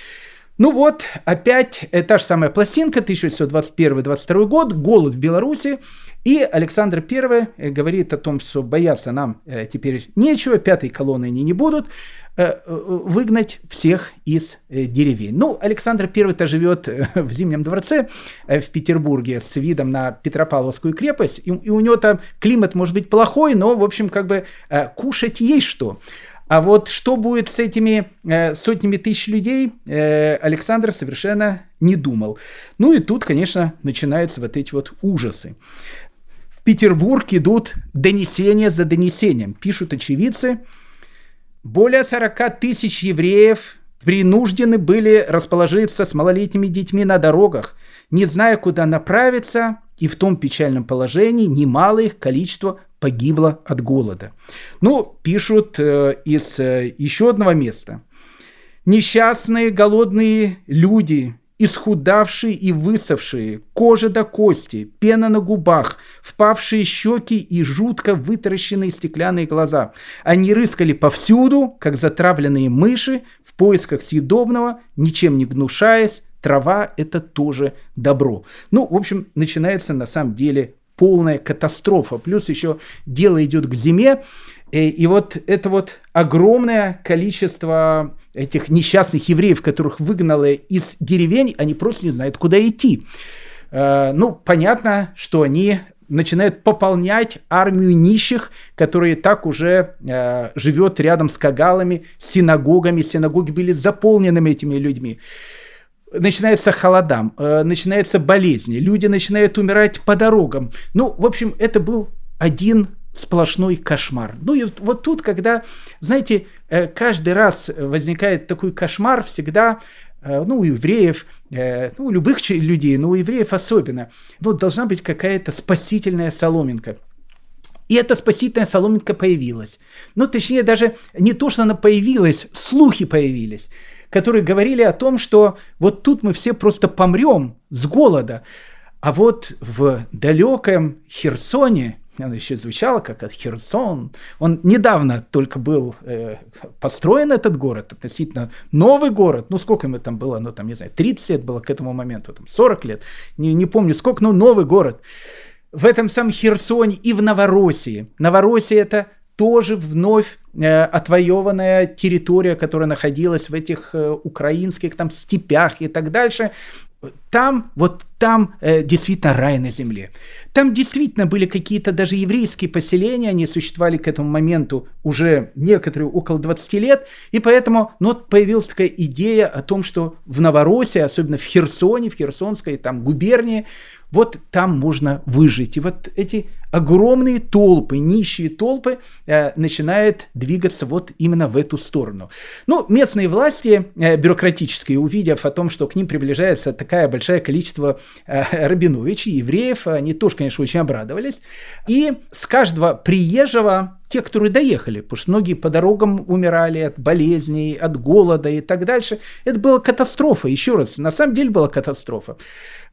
Ну вот, опять та же самая пластинка, 1821-22 год, голод в Беларуси, и Александр I э, говорит о том, что бояться нам э, теперь нечего, пятой колонны они не будут, э, выгнать всех из деревень. Ну, Александр I-то живет в Зимнем дворце в Петербурге с видом на Петропавловскую крепость, и у него там климат может быть плохой, но, в общем, как бы кушать есть что. А вот что будет с этими э, сотнями тысяч людей, э, Александр совершенно не думал. Ну и тут, конечно, начинаются вот эти вот ужасы. В Петербург идут донесения за донесением. Пишут очевидцы, более 40 тысяч евреев принуждены были расположиться с малолетними детьми на дорогах, не зная, куда направиться, и в том печальном положении немало их количество погибло от голода. Ну, пишут э, из э, еще одного места. Несчастные голодные люди, исхудавшие и высохшие, кожа до кости, пена на губах, впавшие щеки и жутко вытаращенные стеклянные глаза. Они рыскали повсюду, как затравленные мыши, в поисках съедобного, ничем не гнушаясь, трава – это тоже добро. Ну, в общем, начинается на самом деле полная катастрофа. Плюс еще дело идет к зиме, и, и вот это вот огромное количество этих несчастных евреев, которых выгнало из деревень, они просто не знают, куда идти. Э, ну, понятно, что они начинают пополнять армию нищих, которые так уже э, живет рядом с кагалами, синагогами. Синагоги были заполнены этими людьми. Начинается холодам, э, начинаются болезни, люди начинают умирать по дорогам. Ну, в общем, это был один сплошной кошмар. Ну и вот тут, когда, знаете, э, каждый раз возникает такой кошмар, всегда э, ну, у евреев, ну, у любых людей, но у евреев особенно, ну, должна быть какая-то спасительная соломинка. И эта спасительная соломинка появилась. Ну, точнее, даже не то, что она появилась, слухи появились, которые говорили о том, что вот тут мы все просто помрем с голода. А вот в далеком Херсоне, оно еще звучало как Херсон. Он недавно только был э, построен этот город, относительно новый город. Ну, сколько ему там было? Ну, там, не знаю, 30 лет было к этому моменту, там, 40 лет. Не, не помню сколько, но новый город. В этом самом Херсоне и в Новороссии. Новороссия это тоже вновь отвоеванная территория, которая находилась в этих э, украинских там степях и так дальше там, вот там э, действительно рай на земле. Там действительно были какие-то даже еврейские поселения, они существовали к этому моменту уже некоторые около 20 лет, и поэтому ну, вот появилась такая идея о том, что в Новороссии, особенно в Херсоне, в Херсонской там губернии, вот там можно выжить. И вот эти огромные толпы, нищие толпы э, начинают двигаться вот именно в эту сторону. Ну, местные власти э, бюрократические, увидев о том, что к ним приближается такое большое количество э, рабиновичей, евреев, они тоже, конечно, очень обрадовались. И с каждого приезжего те, которые доехали, потому что многие по дорогам умирали от болезней, от голода и так дальше. Это была катастрофа, еще раз, на самом деле была катастрофа.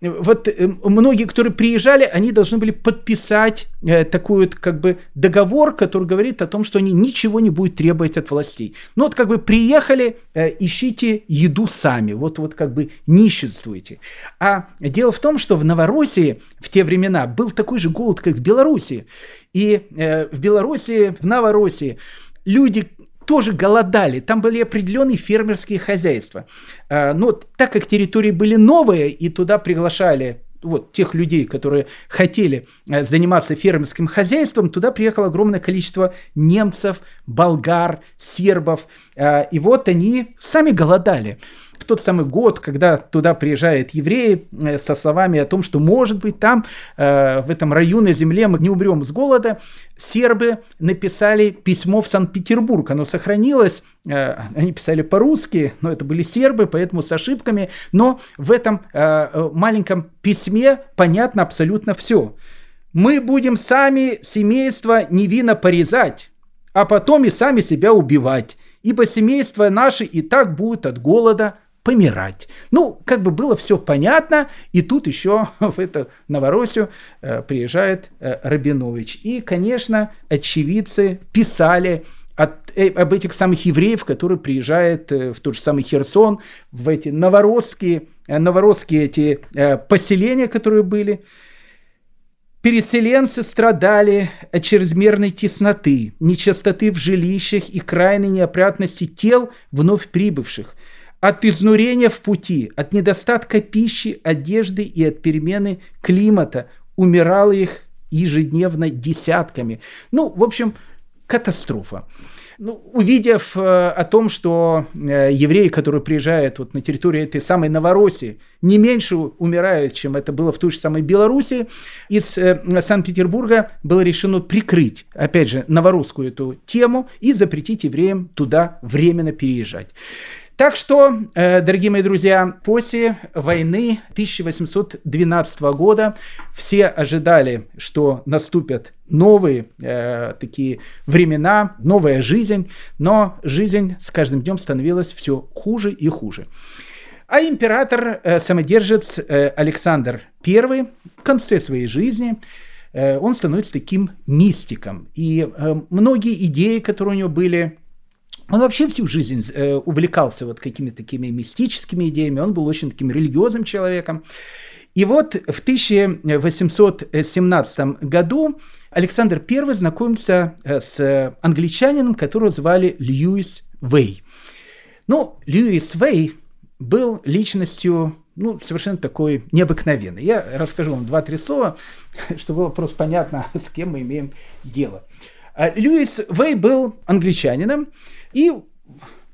Вот э, многие, которые приезжали, они должны были подписать э, вот как бы договор, который говорит о том, что они ничего не будут требовать от властей. Ну вот как бы приехали, э, ищите еду сами, вот, вот как бы нищенствуйте. А дело в том, что в Новороссии в те времена был такой же голод, как в Белоруссии. И э, в Беларуси, в Новороссии люди тоже голодали. Там были определенные фермерские хозяйства. Э, но так как территории были новые, и туда приглашали вот тех людей, которые хотели э, заниматься фермерским хозяйством, туда приехало огромное количество немцев, болгар, сербов. Э, и вот они сами голодали в тот самый год, когда туда приезжают евреи э, со словами о том, что, может быть, там, э, в этом районе земле мы не умрем с голода, сербы написали письмо в Санкт-Петербург. Оно сохранилось, э, они писали по-русски, но это были сербы, поэтому с ошибками. Но в этом маленьком письме понятно абсолютно все. Мы будем сами семейство невинно порезать, а потом и сами себя убивать, ибо семейство наше и так будет от голода помирать. Ну, как бы было все понятно, и тут еще в эту Новороссию э, приезжает э, Рабинович. И, конечно, очевидцы писали от, э, об этих самых евреев, которые приезжают в тот же самый Херсон, в эти новоросские, новоросские эти поселения, которые были. Переселенцы страдали от чрезмерной тесноты, нечистоты в жилищах и крайней неопрятности тел вновь прибывших – от изнурения в пути, от недостатка пищи, одежды и от перемены климата. Умирало их ежедневно десятками. Ну, в общем, катастрофа. Ну, увидев о том, что евреи, которые приезжают вот на территорию этой самой Новороссии, не меньше умирают, чем это было в той же самой Беларуси, из Санкт-Петербурга было решено прикрыть, опять же, новорусскую эту тему и запретить евреям туда временно переезжать. Так что, э, дорогие мои друзья, после войны 1812 года все ожидали, что наступят новые э, такие времена, новая жизнь, но жизнь с каждым днем становилась все хуже и хуже. А император, э, самодержец э, Александр I в конце своей жизни э, он становится таким мистиком. И э, многие идеи, которые у него были, он вообще всю жизнь э, увлекался вот какими-то такими мистическими идеями, он был очень таким религиозным человеком. И вот в 1817 году Александр I знакомится э, с англичанином, которого звали Льюис Вей. Ну, Льюис Вей был личностью ну, совершенно такой необыкновенный. Я расскажу вам два-три слова, чтобы было просто понятно, с кем мы имеем дело. А Льюис Вей был англичанином, и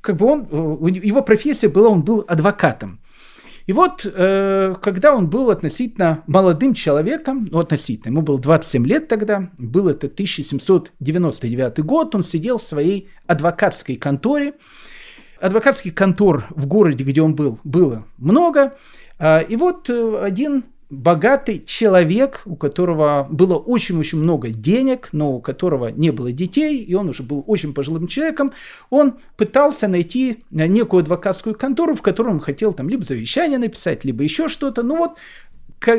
как бы он, э, его профессия была, он был адвокатом. И вот, э, когда он был относительно молодым человеком, ну, относительно, ему было 27 лет тогда, был это 1799 год, он сидел в своей адвокатской конторе. Адвокатских контор в городе, где он был, было много. А, и вот э, один богатый человек, у которого было очень-очень много денег, но у которого не было детей, и он уже был очень пожилым человеком, он пытался найти некую адвокатскую контору, в которой он хотел там либо завещание написать, либо еще что-то. Ну вот,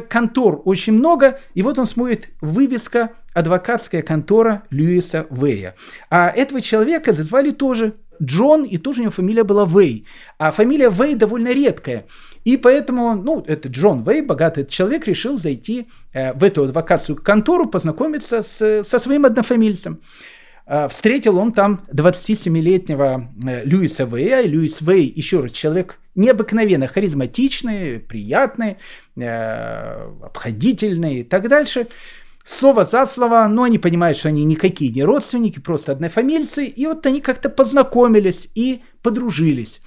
контор очень много, и вот он смотрит вывеска адвокатская контора Льюиса Вэя. А этого человека звали тоже Джон, и тоже у него фамилия была Вэй. А фамилия Вэй довольно редкая. И поэтому, ну, это Джон Вэй, богатый человек, решил зайти э, в эту адвокатскую контору, познакомиться с, со своим однофамильцем. Э, встретил он там 27-летнего э, Льюиса Вэя. Льюис Вэй, еще раз, человек необыкновенно харизматичный, приятный, обходительный и так дальше слово за слово, но они понимают, что они никакие не родственники, просто однофамильцы, и вот они как-то познакомились и подружились.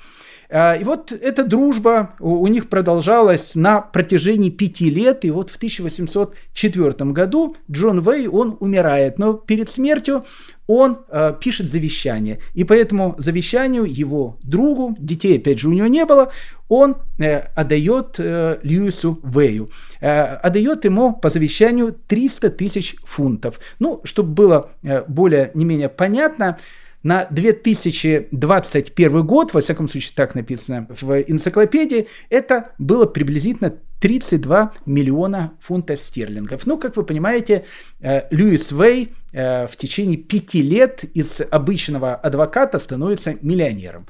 А, и вот эта дружба у них продолжалась на протяжении пяти лет, и вот в 1804 году Джон Вэй, он умирает, но перед смертью он э, пишет завещание. И по этому завещанию его другу, детей опять же у него не было, он э, отдает э, Льюису Вэю. Э, отдает ему по завещанию 300 тысяч фунтов. Ну, чтобы было э, более не менее понятно, на 2021 год, во всяком случае так написано в энциклопедии, это было приблизительно 32 миллиона фунтов стерлингов. Ну, как вы понимаете, э, Льюис Вей э, в течение пяти лет из обычного адвоката становится миллионером.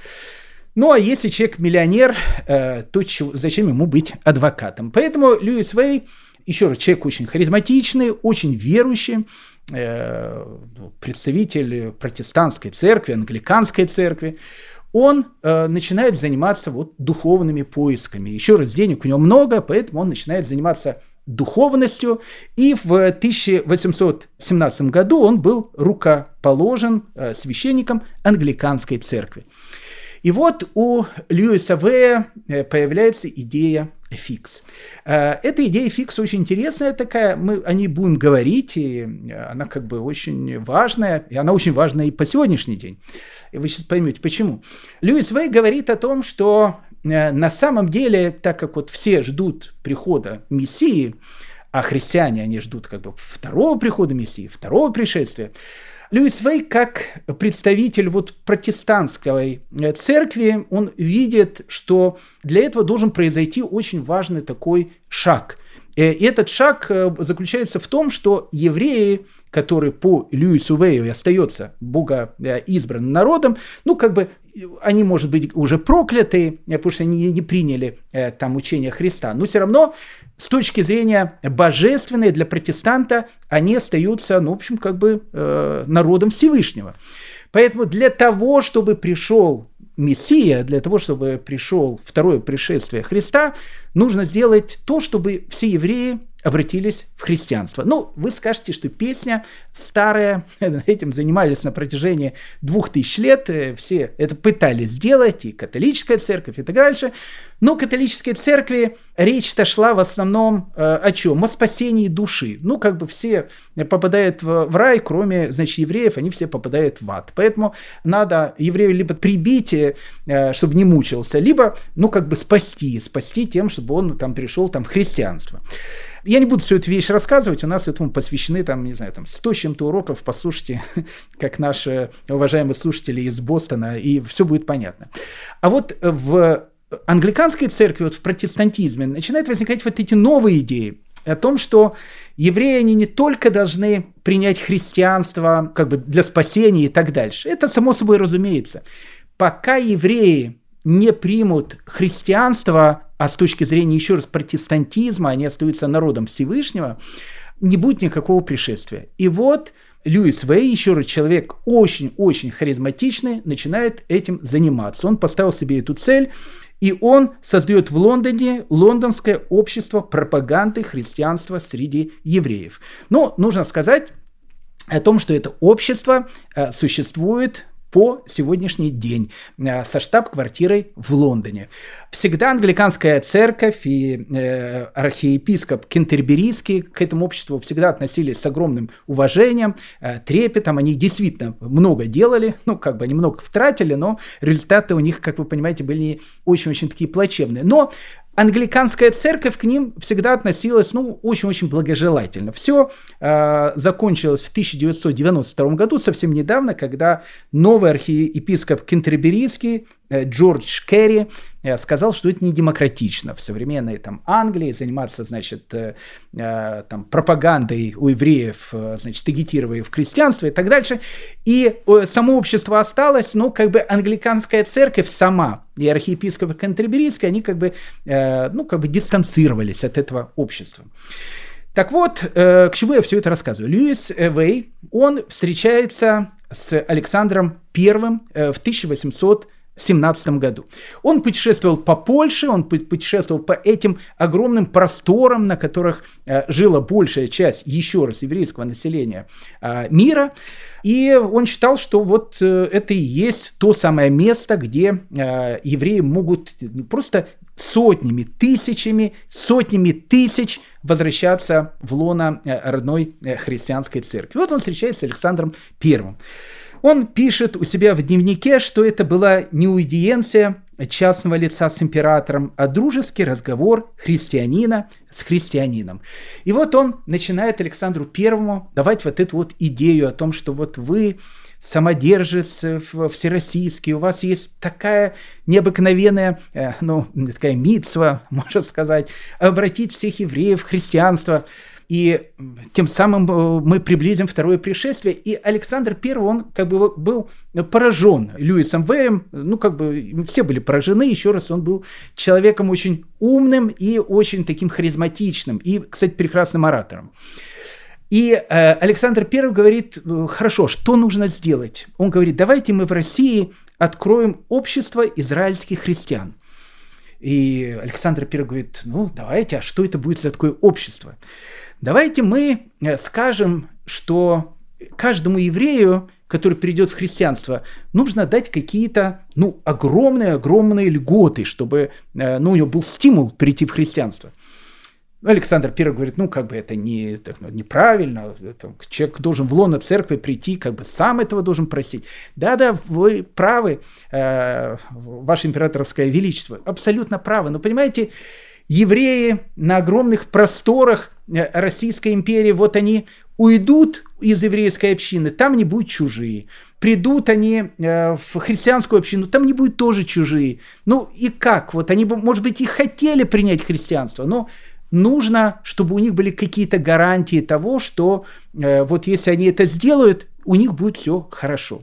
Ну, а если человек миллионер, э, то зачем ему быть адвокатом? Поэтому Льюис Вей, еще раз, человек очень харизматичный, очень верующий, представитель протестантской церкви, англиканской церкви он э, начинает заниматься вот духовными поисками. Еще раз, денег у него много, поэтому он начинает заниматься духовностью. И в 1817 году он был рукоположен э, священником англиканской церкви. И вот у Льюиса Вэя э, появляется идея фикс. Э, эта идея фикс очень интересная такая, мы о ней будем говорить, и она как бы очень важная, и она очень важная и по сегодняшний день. И вы сейчас поймете, почему. Льюис Вей говорит о том, что э, на самом деле, так как вот все ждут прихода Мессии, а христиане, они ждут как бы второго прихода Мессии, второго пришествия, Льюис Вей, как представитель вот протестантской э, церкви, он видит, что для этого должен произойти очень важный такой шаг. Э, и этот шаг заключается в том, что евреи который по Льюису Вэю остается Бога э, избранным народом, ну, как бы они, может быть, уже прокляты, э, потому что они не приняли э, там учение Христа, но все равно с точки зрения божественной для протестанта они остаются, ну, в общем, как бы народом Всевышнего. Поэтому для того, чтобы пришел Мессия, для того, чтобы пришел второе пришествие Христа, нужно сделать то, чтобы все евреи обратились в христианство. Ну, вы скажете, что песня старая, этим занимались на протяжении двух тысяч лет, э, все это пытались сделать, и католическая церковь, и так дальше. Но католической церкви речь-то шла в основном э, о чем? О спасении души. Ну, как бы все попадают в, в рай, кроме, значит, евреев, они все попадают в ад. Поэтому надо еврею либо прибить, э, чтобы не мучился, либо, ну, как бы спасти, спасти тем, чтобы он там пришел там в христианство. Я не буду всю эту вещь рассказывать, у нас этому посвящены, там, не знаю, там, 100 чем-то уроков, послушайте, как наши уважаемые слушатели из Бостона, и все будет понятно. А вот в англиканской церкви, вот в протестантизме, начинают возникать вот эти новые идеи о том, что евреи, они не только должны принять христианство как бы для спасения и так дальше. Это само собой разумеется. Пока евреи не примут христианство, а с точки зрения, еще раз, протестантизма, они остаются народом Всевышнего, не будет никакого пришествия. И вот Льюис Вей, еще раз человек очень-очень харизматичный, начинает этим заниматься. Он поставил себе эту цель, и он создает в Лондоне лондонское общество пропаганды христианства среди евреев. Но нужно сказать о том, что это общество э, существует по сегодняшний день э, со штаб-квартирой в Лондоне. Всегда англиканская церковь и э, архиепископ Кентерберийский к этому обществу всегда относились с огромным уважением, э, трепетом. Они действительно много делали, ну, как бы они много втратили, но результаты у них, как вы понимаете, были очень-очень такие плачевные. Но англиканская церковь к ним всегда относилась, ну, очень-очень благожелательно. Все э, закончилось в 1992 году, совсем недавно, когда новый архиепископ Кентерберийский Джордж Керри э, сказал, что это не демократично в современной там, Англии заниматься, значит, э, там, пропагандой у евреев, значит, агитируя в крестьянство и так дальше. И само общество осталось, но как бы англиканская церковь сама и архиепископ Кантерберийский, они как бы, ну, как бы дистанцировались от этого общества. Так вот, к чему я все это рассказываю? Льюис Вей, он встречается с Александром Первым в 1800 17 году. Он путешествовал по Польше, он путешествовал по этим огромным просторам, на которых э, жила большая часть, еще раз, еврейского населения э, мира. И он считал, что вот э, это и есть то самое место, где э, евреи могут просто сотнями, тысячами, сотнями тысяч возвращаться в лоно э, родной христианской церкви. Вот он встречается с Александром Первым. Он пишет у себя в дневнике, что это была не уидиенция частного лица с императором, а дружеский разговор христианина с христианином. И вот он начинает Александру Первому давать вот эту вот идею о том, что вот вы самодержец всероссийский, у вас есть такая необыкновенная, э, ну, такая митцва, можно сказать, обратить всех евреев в христианство – и тем самым э, мы приблизим второе пришествие. И Александр I, он как бы был поражен Льюисом Вэем, ну как бы все были поражены, еще раз, он был человеком очень умным и очень таким харизматичным, и, кстати, прекрасным оратором. И э, Александр I говорит, «Э, хорошо, что нужно сделать? Он говорит, давайте мы в России откроем общество израильских христиан. И Александр I говорит, ну давайте, а что это будет за такое общество? Давайте мы э, скажем, что каждому еврею, который придет в христианство, нужно дать какие-то, ну, огромные-огромные льготы, чтобы, э, ну, у него был стимул прийти в христианство. Александр I говорит, ну, как бы это не, так, ну, неправильно, это, человек должен в лоно церкви прийти, как бы сам этого должен просить. Да-да, вы правы, э, ваше императорское величество, абсолютно правы, но понимаете, евреи на огромных просторах э, Российской империи, вот они уйдут из еврейской общины, там не будут чужие. Придут они э, в христианскую общину, там не будет тоже чужие. Ну и как? Вот они, может быть, и хотели принять христианство, но нужно, чтобы у них были какие-то гарантии того, что э, вот если они это сделают, у них будет все хорошо.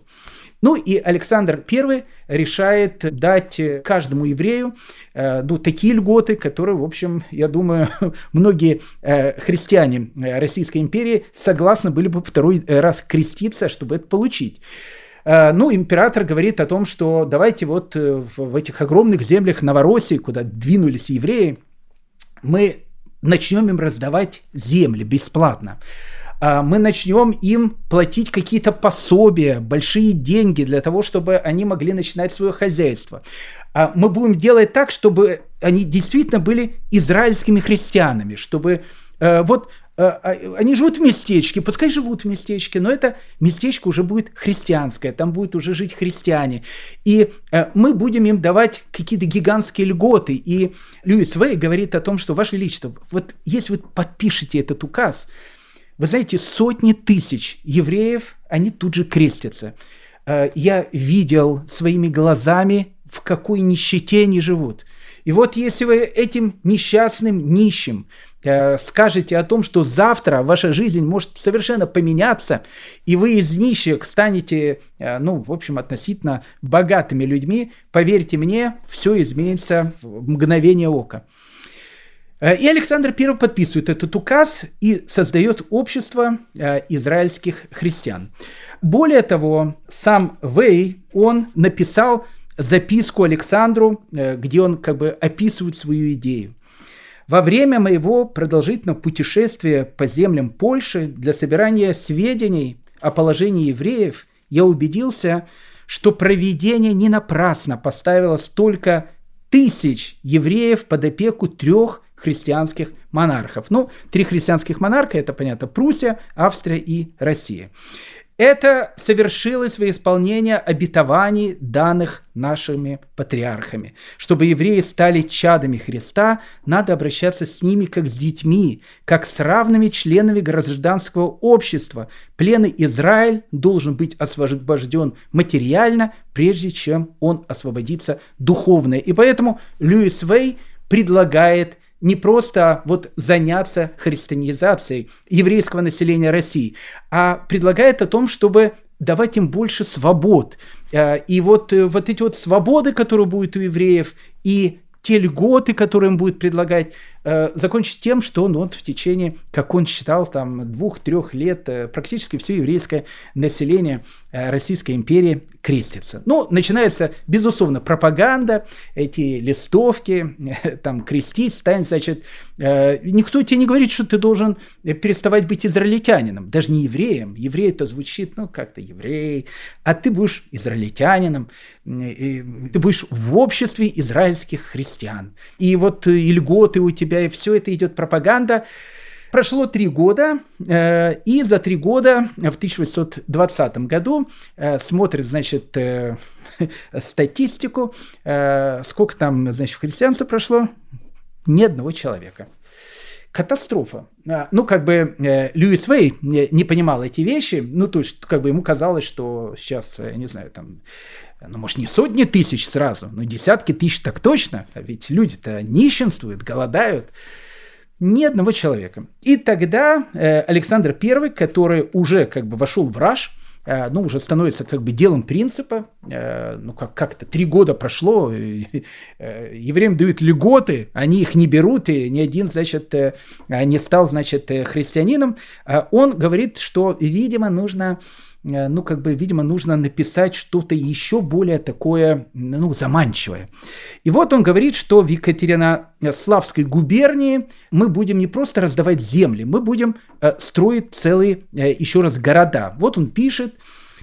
Ну и Александр I решает дать каждому еврею э, ну, такие льготы, которые, в общем, я думаю, многие э, христиане э, Российской империи согласны были бы второй раз креститься, чтобы это получить. Ну, император говорит о том, что давайте вот в этих огромных землях Новороссии, куда двинулись евреи, мы начнем им раздавать земли бесплатно. А, мы начнем им платить какие-то пособия, большие деньги для того, чтобы они могли начинать свое хозяйство. А мы будем делать так, чтобы они действительно были израильскими христианами, чтобы э, вот э, а, они живут в местечке, пускай живут в местечке, но это местечко уже будет христианское, там будут уже жить христиане. И э, мы будем им давать какие-то гигантские льготы. И Льюис Вей говорит о том, что, Ваше Величество, вот если вы подпишете этот указ, вы знаете, сотни тысяч евреев, они тут же крестятся. Э, я видел своими глазами, в какой нищете они живут. И вот если вы этим несчастным нищим э, скажете о том, что завтра ваша жизнь может совершенно поменяться, и вы из нищих станете, э, ну, в общем, относительно богатыми людьми, поверьте мне, все изменится в мгновение ока. Э, и Александр I подписывает этот указ и создает общество э, израильских христиан. Более того, сам Вей, он написал записку Александру, э, где он как бы описывает свою идею. Во время моего продолжительного путешествия по землям Польши для собирания сведений о положении евреев я убедился, что проведение не напрасно поставило столько тысяч евреев под опеку трех христианских монархов. Ну, три христианских монарха, это понятно, Пруссия, Австрия и Россия. Это совершилось во исполнение обетований, данных нашими патриархами. Чтобы евреи стали чадами Христа, надо обращаться с ними как с детьми, как с равными членами гражданского общества. Пленный Израиль должен быть освобожден материально, прежде чем он освободится духовно. И поэтому Льюис Вей предлагает не просто вот заняться христианизацией еврейского населения России, а предлагает о том, чтобы давать им больше свобод. Э, и вот, э, вот эти вот свободы, которые будут у евреев, и те льготы, которые им будет предлагать, закончить тем, что он вот в течение, как он считал, там двух-трех лет э, практически все еврейское население э, Российской империи крестится. Ну, начинается, безусловно, пропаганда, эти листовки, э, там, крестись, стань, значит, э, никто тебе не говорит, что ты должен переставать быть израильтянином, даже не евреем. Еврей это звучит, ну, как-то еврей, а ты будешь израильтянином, ты будешь в обществе израильских христиан. И вот э, и льготы у тебя, и все это идет пропаганда. Прошло три года, э, и за три года, в 1820 году, э, смотрит, значит, э, статистику, сколько там, значит, в прошло, ни одного человека. Катастрофа. Ну, как бы Льюис Вей не понимал эти вещи, ну, то есть, как бы ему казалось, что сейчас, не знаю, там, ну, может, не сотни тысяч сразу, но десятки тысяч так точно, а ведь люди-то нищенствуют, голодают. Ни одного человека. И тогда э, Александр I, который уже как бы вошел в раж, э, ну, уже становится как бы делом принципа, э, ну, как- как-то три года прошло, э, э, евреям дают льготы, они их не берут, и ни один, значит, не стал, значит, христианином, э, он говорит, что, видимо, нужно ну, как бы, видимо, нужно написать что-то еще более такое, ну, заманчивое. И вот он говорит, что в Екатеринославской губернии мы будем не просто раздавать земли, мы будем э, строить целые, э, еще раз, города. Вот он пишет,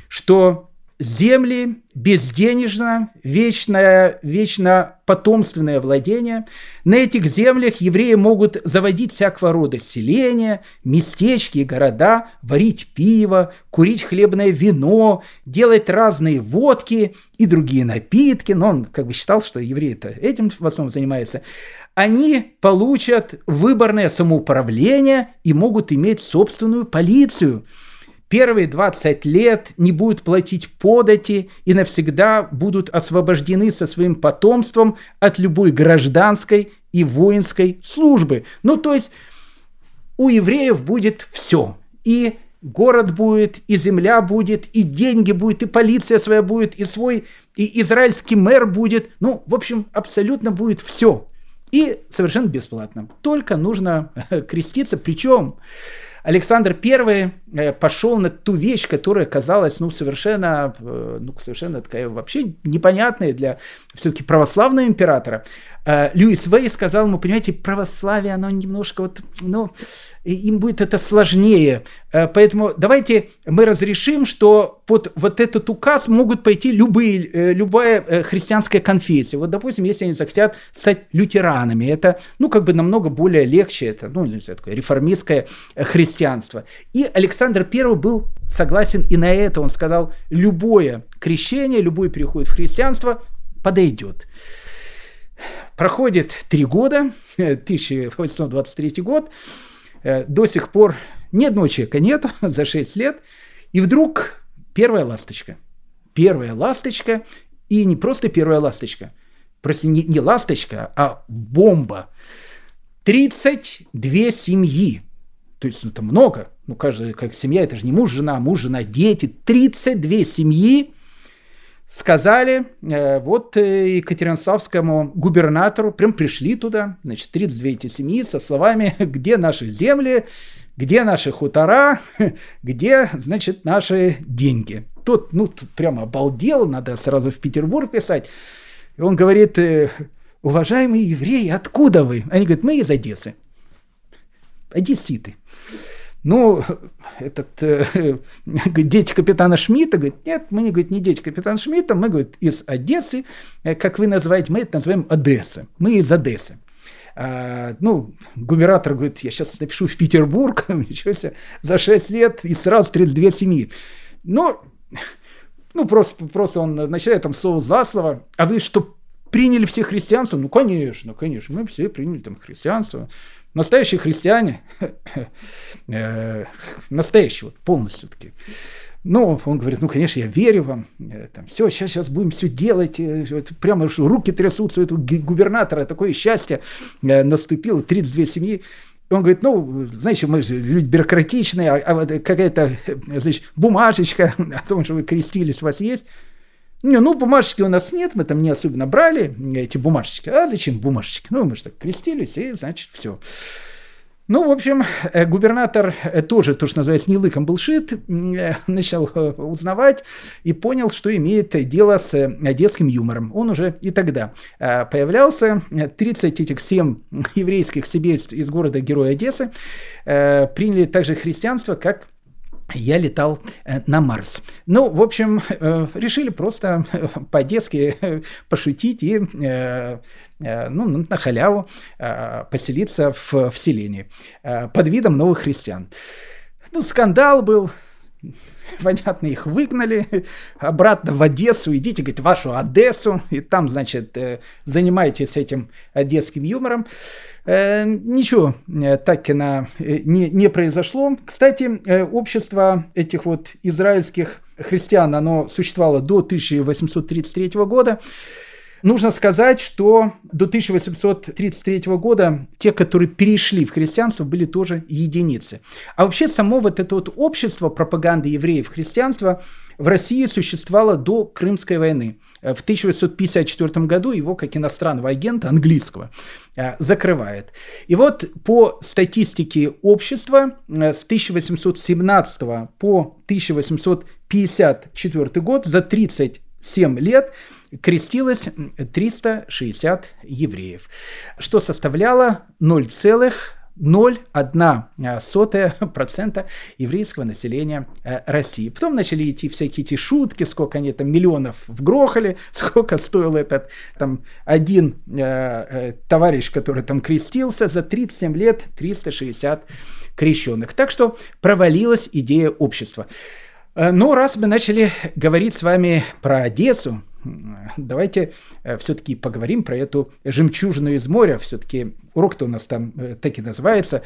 что земли, безденежно, вечное, вечно потомственное владение. На этих землях евреи могут заводить всякого рода селения, местечки и города, варить пиво, курить хлебное вино, делать разные водки и другие напитки. Но он как бы считал, что евреи-то этим в основном занимаются. Они получат выборное самоуправление и могут иметь собственную полицию – первые 20 лет не будут платить подати и навсегда будут освобождены со своим потомством от любой гражданской и воинской службы. Ну, то есть у евреев будет все. И город будет, и земля будет, и деньги будет, и полиция своя будет, и свой, и израильский мэр будет. Ну, в общем, абсолютно будет все. И совершенно бесплатно. Только нужно креститься. Причем Александр э, пошел на ту вещь, которая казалась, ну, совершенно, э, ну, совершенно такая вообще непонятная для все-таки православного императора. Э, Льюис Вей сказал ему, понимаете, православие, оно немножко вот, ну, им будет это сложнее. Э, поэтому давайте мы разрешим, что под вот этот указ могут пойти любые, э, любая христианская конфессия. Вот, допустим, если они захотят стать лютеранами, это, ну, как бы намного более легче, это, ну, не знаю, такое реформистское христианство. И Александр I был согласен и на это. Он сказал, любое крещение, любой переход в христианство подойдет. Проходит три года, 1823 год, э, до сих пор ни одного человека нет за 6 лет, и вдруг первая ласточка. Первая ласточка, и не просто первая ласточка, просто не, не ласточка, а бомба. 32 семьи. То есть ну, это много. Ну, каждая как семья, это же не муж, жена, муж, жена, дети. 32 семьи сказали э, вот э, Екатеринославскому губернатору, прям пришли туда, значит, 32 эти семьи со словами, где наши земли, где наши хутора, где, значит, наши деньги. Тот, ну, прямо обалдел, надо сразу в Петербург писать. И он говорит, э, уважаемые евреи, откуда вы? Они говорят, мы из Одессы. Одесситы. Ну, этот, э, дети капитана Шмидта, говорит, нет, мы не, говорит, не дети капитана Шмидта, мы, говорит, из Одессы, э, как вы называете, мы это называем Одесса, мы из Одессы. А, ну, губернатор говорит, я сейчас напишу в Петербург, ничего себе, за 6 лет и сразу 32 семьи. Ну, ну просто, просто он начинает там слово за слово, а вы что, приняли все христианство? Ну, конечно, конечно, мы все приняли там христианство. Настоящие христиане, э, настоящие, вот полностью таки. Ну, он говорит, ну, конечно, я верю вам, э, там, все, сейчас, сейчас будем все делать, э, прямо руки трясутся у этого губернатора, такое счастье наступило, 32 семьи. Он говорит, ну, знаете, мы же люди бюрократичные, а, а вот какая-то, значит, бумажечка о том, что вы крестились, у вас есть. Не, ну, бумажечки у нас нет, мы там не особенно брали эти бумажечки. А зачем бумажечки? Ну, мы же так крестились, и, значит, все. Ну, в общем, э, губернатор э, тоже, то, что называется, не лыком был шит, э, начал узнавать и понял, что имеет дело с детским юмором. Он уже и тогда появлялся. 30 этих 7 еврейских семейств из города Героя Одессы приняли также христианство, как я летал э, на Марс. Ну, в общем, э, решили просто э, по-детски пошутить и ну, на халяву поселиться в, в селении под видом новых христиан. Ну, скандал был, понятно, их выгнали обратно в Одессу, идите, говорит, вашу Одессу, и там, значит, занимайтесь этим одесским юмором. Э, ничего э, так на, э, не, не произошло. Кстати, общество этих вот израильских христиан, оно существовало до 1833 года. Нужно сказать, что до 1833 года те, которые перешли в христианство, были тоже единицы. А вообще само вот это вот общество пропаганды евреев христианства в России существовало до Крымской войны. В 1854 году его, как иностранного агента английского, э, закрывает. И вот по статистике общества э, с 1817 по 1854 год за 37 лет крестилось 360 евреев, что составляло 0,01% еврейского населения э, России. Потом начали идти всякие эти шутки, сколько они там миллионов вгрохали, сколько стоил этот там один э, э, товарищ, который там крестился, за 37 лет 360 крещенных. Так что провалилась идея общества. Э, но раз мы начали говорить с вами про Одессу, давайте э, все-таки поговорим про эту жемчужину из моря. Все-таки урок-то у нас там э, так и называется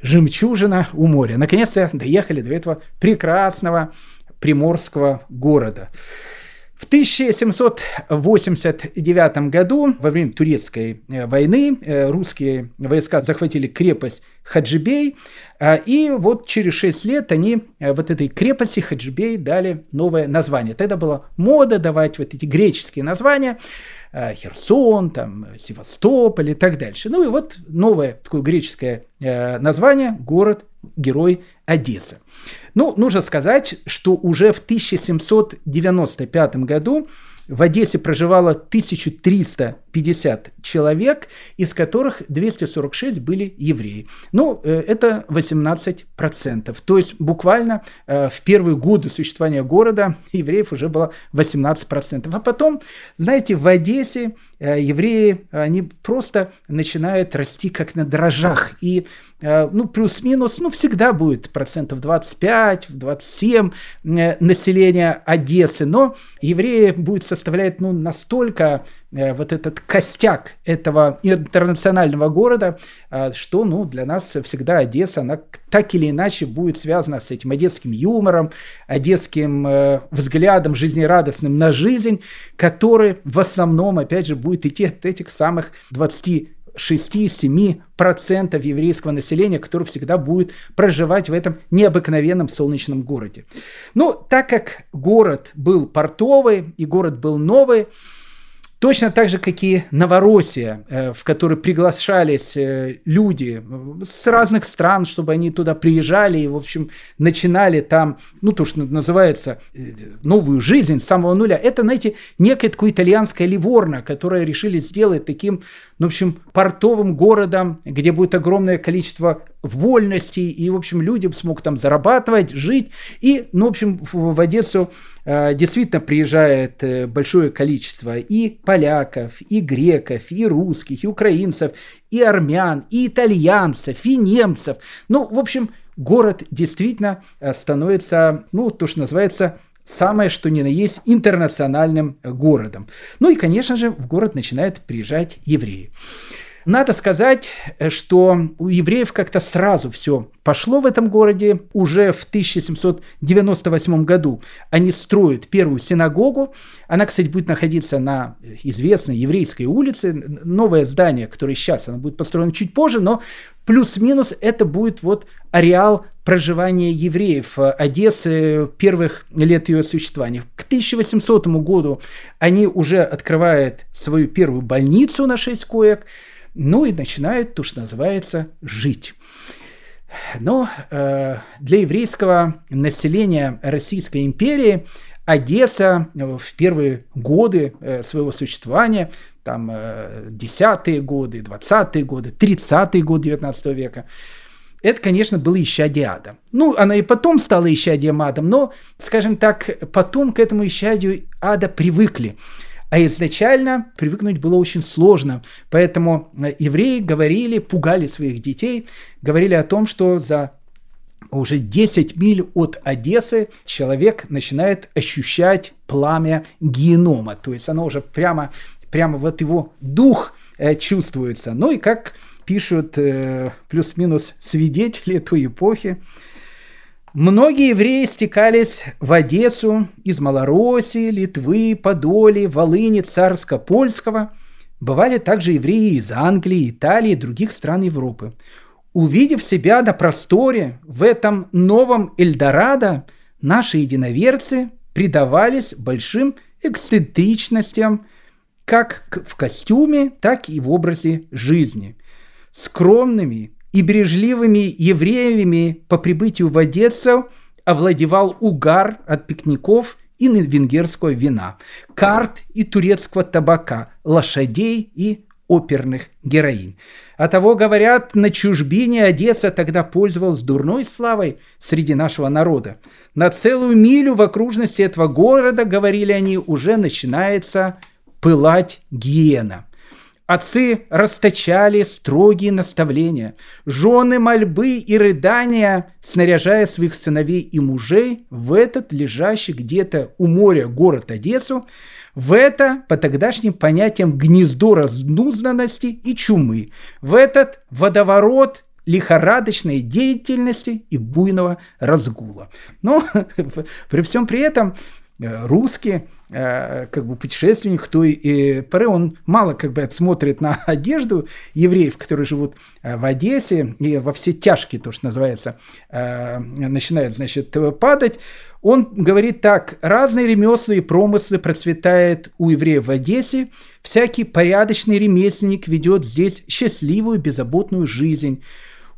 «Жемчужина у моря». Наконец-то доехали до этого прекрасного приморского города. В 1789 году, во время Турецкой э, войны, э, русские войска захватили крепость Хаджибей, э, и вот через 6 лет они вот этой крепости Хаджибей дали новое название. Тогда была мода давать вот эти греческие названия, Херсон, там, Севастополь и так дальше. Ну и вот новое такое греческое название – город-герой Одесса. Ну, нужно сказать, что уже в 1795 году в Одессе проживало 1350 человек, из которых 246 были евреи. Ну, э, это 18%. То есть буквально э, в первые годы существования города евреев уже было 18%. А потом, знаете, в Одессе э, евреи, они просто начинают расти как на дрожжах. И ну, плюс-минус, ну, всегда будет процентов 25, 27 населения Одессы, но евреи будет составлять, ну, настолько вот этот костяк этого интернационального города, э, что ну, для нас всегда Одесса, она так или иначе будет связана с этим одесским юмором, одесским э, взглядом жизнерадостным на жизнь, который в основном, опять же, будет идти от этих самых 20 6-7% еврейского населения, которое всегда будет проживать в этом необыкновенном солнечном городе. Но так как город был портовый и город был новый, Точно так же, как и Новороссия, э, в которой приглашались э, люди с разных стран, чтобы они туда приезжали и, в общем, начинали там, ну, то, что называется, э, новую жизнь с самого нуля. Это, знаете, некое такое итальянское Ливорно, которое решили сделать таким ну, в общем, портовым городом, где будет огромное количество вольностей, и, в общем, люди смогут там зарабатывать, жить. И, ну, в общем, в, Одессу э, действительно приезжает э, большое количество и поляков, и греков, и русских, и украинцев, и армян, и итальянцев, и немцев. Ну, в общем, город действительно э, становится, ну, то, что называется, самое что ни на есть интернациональным городом. Ну и, конечно же, в город начинают приезжать евреи. Надо сказать, что у евреев как-то сразу все пошло в этом городе. Уже в 1798 году они строят первую синагогу. Она, кстати, будет находиться на известной еврейской улице. Новое здание, которое сейчас, оно будет построено чуть позже, но плюс-минус это будет вот ареал проживания евреев Одессы первых лет ее существования. К 1800 году они уже открывают свою первую больницу на 6 коек – ну и начинает, то, что называется, жить. Но э, для еврейского населения Российской империи Одесса э, в первые годы э, своего существования, там э, десятые годы, двадцатые годы, тридцатые годы 19 века, это, конечно, было исчадие ада. Ну, она и потом стала исчадием адом, но, скажем так, потом к этому исчадию ада привыкли. А изначально привыкнуть было очень сложно. Поэтому э, евреи говорили, пугали своих детей, говорили о том, что за уже 10 миль от Одессы человек начинает ощущать пламя генома. То есть оно уже прямо, прямо вот его дух э, чувствуется. Ну и как пишут э, плюс-минус свидетели той эпохи, Многие евреи стекались в Одессу из Малороссии, Литвы, Подоли, Волыни, Царско-Польского. Бывали также евреи из Англии, Италии и других стран Европы. Увидев себя на просторе в этом новом Эльдорадо, наши единоверцы предавались большим эксцентричностям как в костюме, так и в образе жизни. Скромными, и бережливыми евреями по прибытию в Одессу овладевал угар от пикников и венгерского вина, карт и турецкого табака, лошадей и оперных героинь. А того, говорят, на чужбине Одесса тогда пользовалась дурной славой среди нашего народа. На целую милю в окружности этого города, говорили они, уже начинается пылать гиена. Отцы расточали строгие наставления, жены мольбы и рыдания, снаряжая своих сыновей и мужей в этот лежащий где-то у моря город Одессу, в это, по тогдашним понятиям, гнездо разнузданности и чумы, в этот водоворот лихорадочной деятельности и буйного разгула. Но при всем при этом э, русские как бы путешественник той и поры, он мало как бы смотрит на одежду евреев, которые живут э, в Одессе, и во все тяжкие, то, что называется, э, начинают, значит, падать. Он говорит так, разные ремесла и промыслы процветают у евреев в Одессе, всякий порядочный ремесленник ведет здесь счастливую, беззаботную жизнь.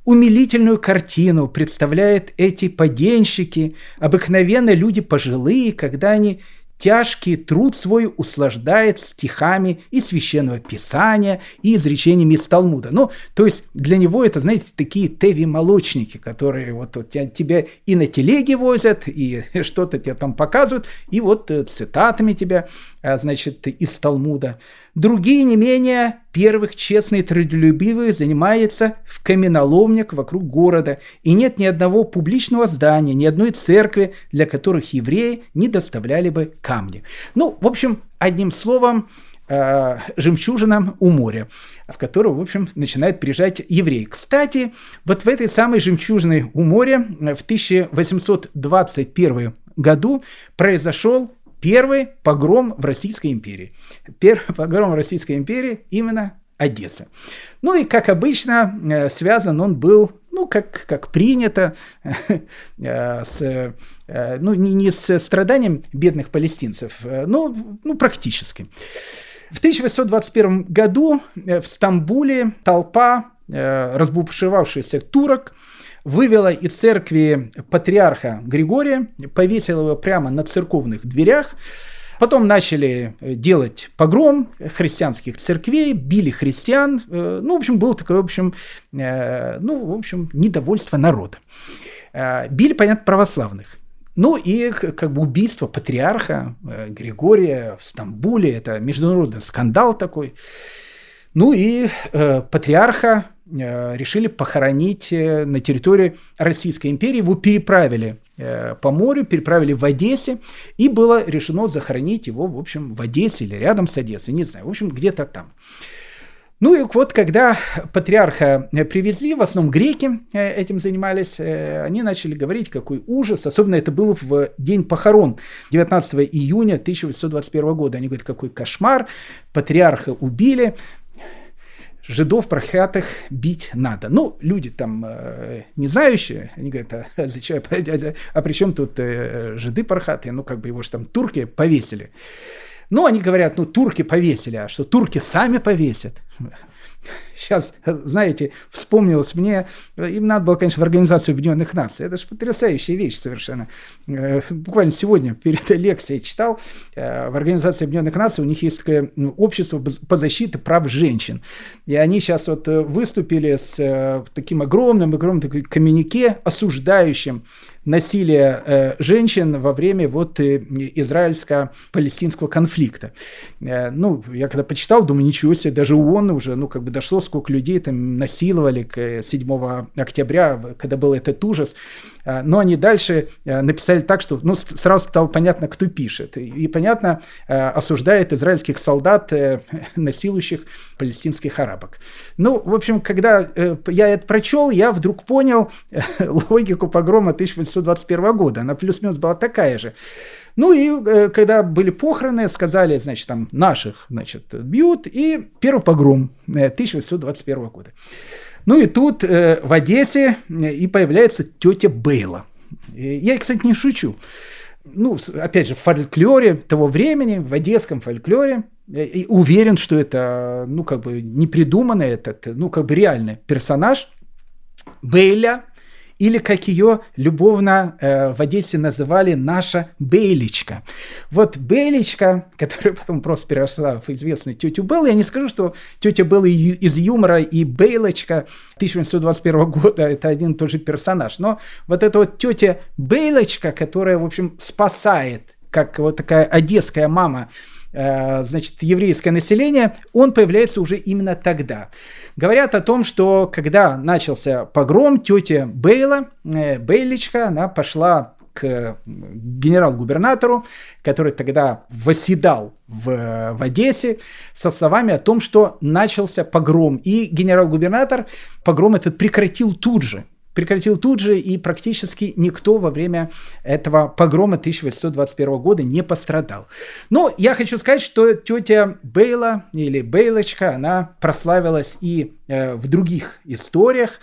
умилительную картину представляют эти поденщики, обыкновенно люди пожилые, когда они тяжкий труд свой услаждает стихами и священного писания, и изречениями из Талмуда. Ну, то есть для него это, знаете, такие теви-молочники, которые вот, вот тебя и на телеге возят, и что-то тебе там показывают, и вот э, цитатами тебя, а, значит, из Талмуда. Другие, не менее первых, честные, трудолюбивые, занимаются в каменоломнях вокруг города, и нет ни одного публичного здания, ни одной церкви, для которых евреи не доставляли бы камни. Ну, в общем, одним словом, э, жемчужина у моря, в которую, в общем, начинает приезжать еврей. Кстати, вот в этой самой жемчужиной у моря в 1821 году произошел Первый погром в Российской империи. Первый погром в Российской империи именно Одесса. Ну и, как обычно, э, связан он был, ну, как, как принято, э, с, э, ну, не, не с страданием бедных палестинцев, но ну, практически. В 1821 году в Стамбуле толпа разбушевавшихся турок вывела из церкви патриарха Григория, повесила его прямо на церковных дверях, Потом начали делать погром христианских церквей, били христиан. Э, ну, в общем, было такое, в общем, э, ну, в общем, недовольство народа. Э, били, понятно, православных. Ну и как бы убийство патриарха Григория в Стамбуле, это международный скандал такой. Ну и э, патриарха э, решили похоронить э, на территории Российской империи. Его переправили э, по морю, переправили в Одессе, и было решено захоронить его, в общем, в Одессе или рядом с Одессой, не знаю, в общем, где-то там. Ну и вот когда патриарха э, привезли, в основном греки э, этим занимались, они начали говорить, какой ужас, особенно это было в день похорон 19 июня 1821 года. Они говорят, какой кошмар, патриарха убили, жидов проклятых бить надо. Ну, люди там э, не знающие, они говорят, а, зачем, а, а при чем тут э, жиды пархатые? Ну, как бы его же там турки повесили. Ну, они говорят, ну, турки повесили, а что турки сами повесят? Сейчас, знаете, вспомнилось мне, им надо было, конечно, в Организацию Объединенных Наций. Это же потрясающая вещь совершенно. Э, буквально сегодня перед лекцией читал, э, в Организации Объединенных Наций у них есть такое ну, общество по защите прав женщин. И они сейчас вот э, выступили с таким огромным, огромным таким коммюнике, осуждающим насилие э, женщин во время вот э, израильско-палестинского конфликта. Э, ну, я когда почитал, думаю, ничего себе, даже ООН уже, ну, как бы дошло, сколько людей там насиловали к 7 октября, когда был этот ужас. А, но они дальше э, написали так, что ну, сразу стало понятно, кто пишет. И, понятно, э, осуждает израильских солдат, э, насилующих палестинских арабок. Ну, в общем, когда я это прочел, я вдруг понял логику погрома 1821 года. Она плюс-минус была такая же. Ну и когда были похороны, сказали, значит, там наших, значит, бьют, и первый погром 1821 года. Ну и тут э, в Одессе э, и появляется тетя Бейла. Я, кстати, не шучу. Ну, опять же, в фольклоре того времени, в одесском фольклоре, и уверен, что это, ну, как бы не придуманный этот, ну, как бы реальный персонаж. Бейля или как ее любовно э, в Одессе называли наша Бейличка. Вот Бейличка, которая потом просто переросла в известную тетю Беллу, я не скажу, что тетя Белла из юмора и Бейлочка 1821 года это один и тот же персонаж, но вот эта вот тетя Бейлочка, которая, в общем, спасает, как вот такая одесская мама, значит, еврейское население, он появляется уже именно тогда. Говорят о том, что когда начался погром, тетя Бейла, э, Бейличка, она пошла к генерал-губернатору, который тогда восседал в, в Одессе, со словами о том, что начался погром. И генерал-губернатор погром этот прекратил тут же прекратил тут же, и практически никто во время этого погрома 1821 года не пострадал. Но я хочу сказать, что тетя Бейла или Бейлочка, она прославилась и э, в других историях.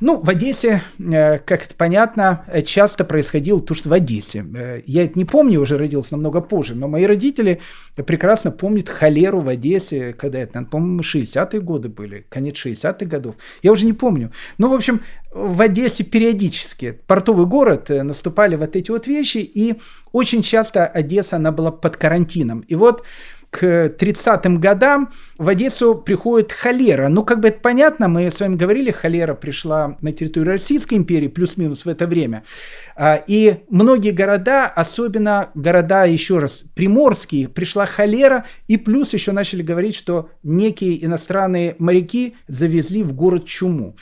Ну, в Одессе, э, как это понятно, часто происходило то, что в Одессе. Э, я это не помню, уже родился намного позже, но мои родители прекрасно помнят холеру в Одессе, когда это, по-моему, 60-е годы были, конец 60-х годов. Я уже не помню. Ну, в общем, в Одессе периодически, портовый город, э, наступали вот эти вот вещи, и очень часто Одесса, она была под карантином. И вот к 30-м годам в Одессу приходит холера. Ну, как бы это понятно, мы с вами говорили, холера пришла на территорию Российской империи, плюс-минус в это время. А, и многие города, особенно города, еще раз, приморские, пришла холера, и плюс еще начали говорить, что некие иностранные моряки завезли в город чуму.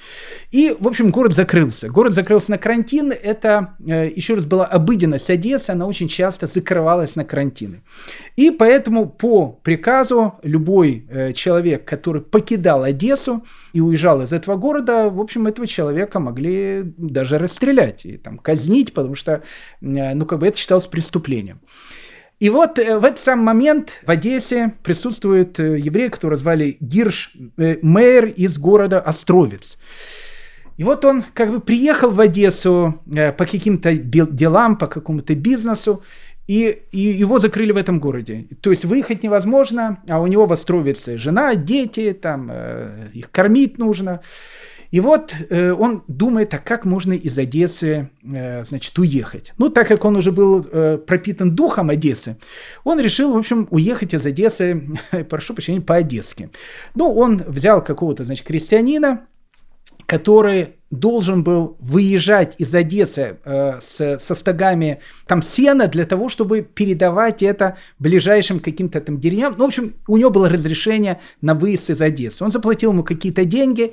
И, в общем, город закрылся. Город закрылся на карантин. Это, э, еще раз, была обыденность Одессы, она очень часто закрывалась на карантины. И поэтому по приказу любой э, человек, который покидал Одессу и уезжал из этого города, в общем, этого человека могли даже расстрелять и там казнить, потому что, э, ну, как бы это считалось преступлением. И вот э, в этот самый момент в Одессе присутствует э, еврей, которого звали Гирш э, Мейер из города Островец. И вот он как бы приехал в Одессу по каким-то делам, по какому-то бизнесу, и, и его закрыли в этом городе. То есть выехать невозможно, а у него в Островице жена, дети, там, э, их кормить нужно. И вот э, он думает, а как можно из Одессы, э, значит, уехать. Ну, так как он уже был э, пропитан духом Одессы, он решил, в общем, уехать из Одессы, прошу прощения, по-одесски. Ну, он взял какого-то, значит, крестьянина, который должен был выезжать из Одессы э, с, со стогами там сена для того, чтобы передавать это ближайшим каким-то там деревням. Ну, в общем, у него было разрешение на выезд из Одессы. Он заплатил ему какие-то деньги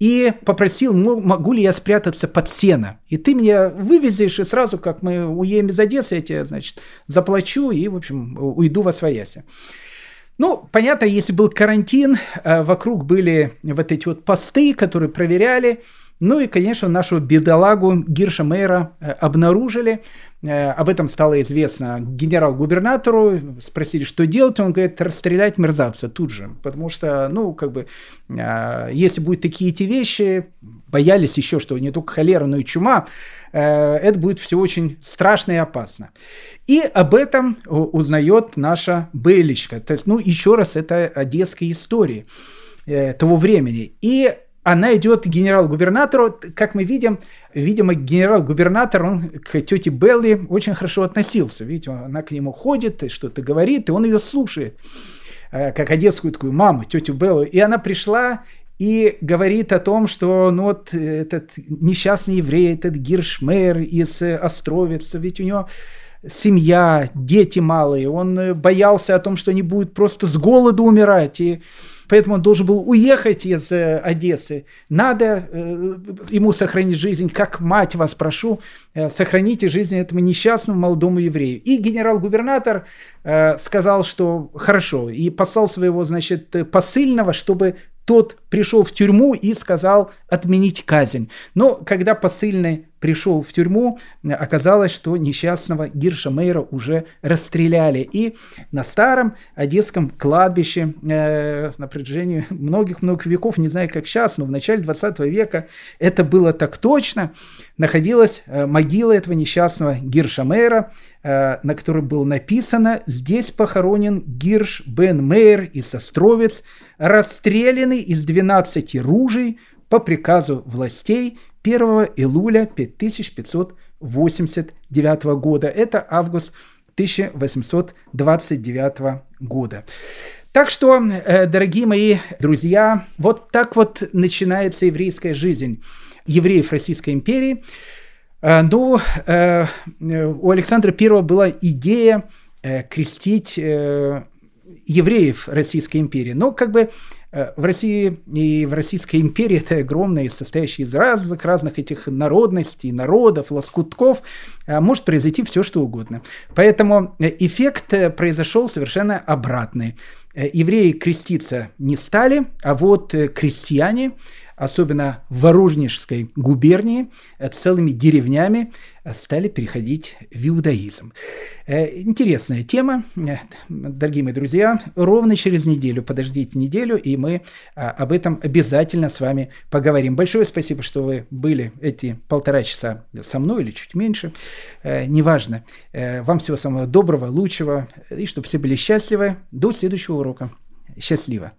и попросил, могу ли я спрятаться под сено. И ты меня вывезешь, и сразу, как мы уедем из Одессы, я тебе, значит, заплачу и, в общем, уйду во свояси. Ну, понятно, если был карантин, э, вокруг были вот эти вот посты, которые проверяли. Ну и, конечно, нашу бедолагу Гирша Мейера э, обнаружили. Э, об этом стало известно генерал-губернатору. Спросили, что делать. Он говорит, расстрелять мерзавца тут же. Потому что, ну, как бы, если будут такие эти вещи, боялись еще, что не только холера, но и чума, это будет все очень страшно и опасно. И об этом узнает наша Белечка. То есть, ну, еще раз, это одесская история э, того времени. И она идет к генерал-губернатору, как мы видим, видимо, генерал-губернатор, он к тете Белли очень хорошо относился. Видите, она к нему ходит, что-то говорит, и он ее слушает, э, как одесскую такую маму, тетю Беллу. И она пришла и говорит о том, что ну вот этот несчастный еврей, этот Гиршмейер из Островица, ведь у него семья, дети малые, он э, боялся о том, что они будут просто с голоду умирать, и поэтому он должен был уехать из э, Одессы. Надо э, ему сохранить жизнь, как мать вас прошу, э, сохраните жизнь этому несчастному молодому еврею. И генерал-губернатор сказал, что хорошо, и послал своего, значит, посыльного, чтобы тот пришел в тюрьму и сказал отменить казнь. Но когда посыльный пришел в тюрьму, оказалось, что несчастного Гирша Мейра уже расстреляли. И на старом одесском кладбище э, на протяжении многих-многих веков, не знаю как сейчас, но в начале 20 века это было так точно, находилась э, могила этого несчастного Гирша Мейра, на которой было написано «Здесь похоронен Гирш Бен Мейер из Островец, расстрелянный из 12 ружей по приказу властей 1 июля 5589 года. Это август 1829 года. Так что, э, дорогие мои друзья, вот так вот начинается еврейская жизнь евреев Российской империи. Э, ну, э, у Александра I была идея крестить евреев Российской империи. Но как бы Э, в России и в Российской империи это огромная, состоящая из разных, разных этих народностей, народов, лоскутков, э, может произойти все, что угодно. Поэтому э, эффект произошел совершенно обратный. Евреи креститься не стали, а вот крестьяне, особенно в Воронежской губернии, целыми деревнями стали переходить в иудаизм. Интересная тема, дорогие мои друзья. Ровно через неделю, подождите неделю, и мы об этом обязательно с вами поговорим. Большое спасибо, что вы были эти полтора часа со мной или чуть меньше. Неважно. Вам всего самого доброго, лучшего, и чтобы все были счастливы. До следующего урока. Счастливо!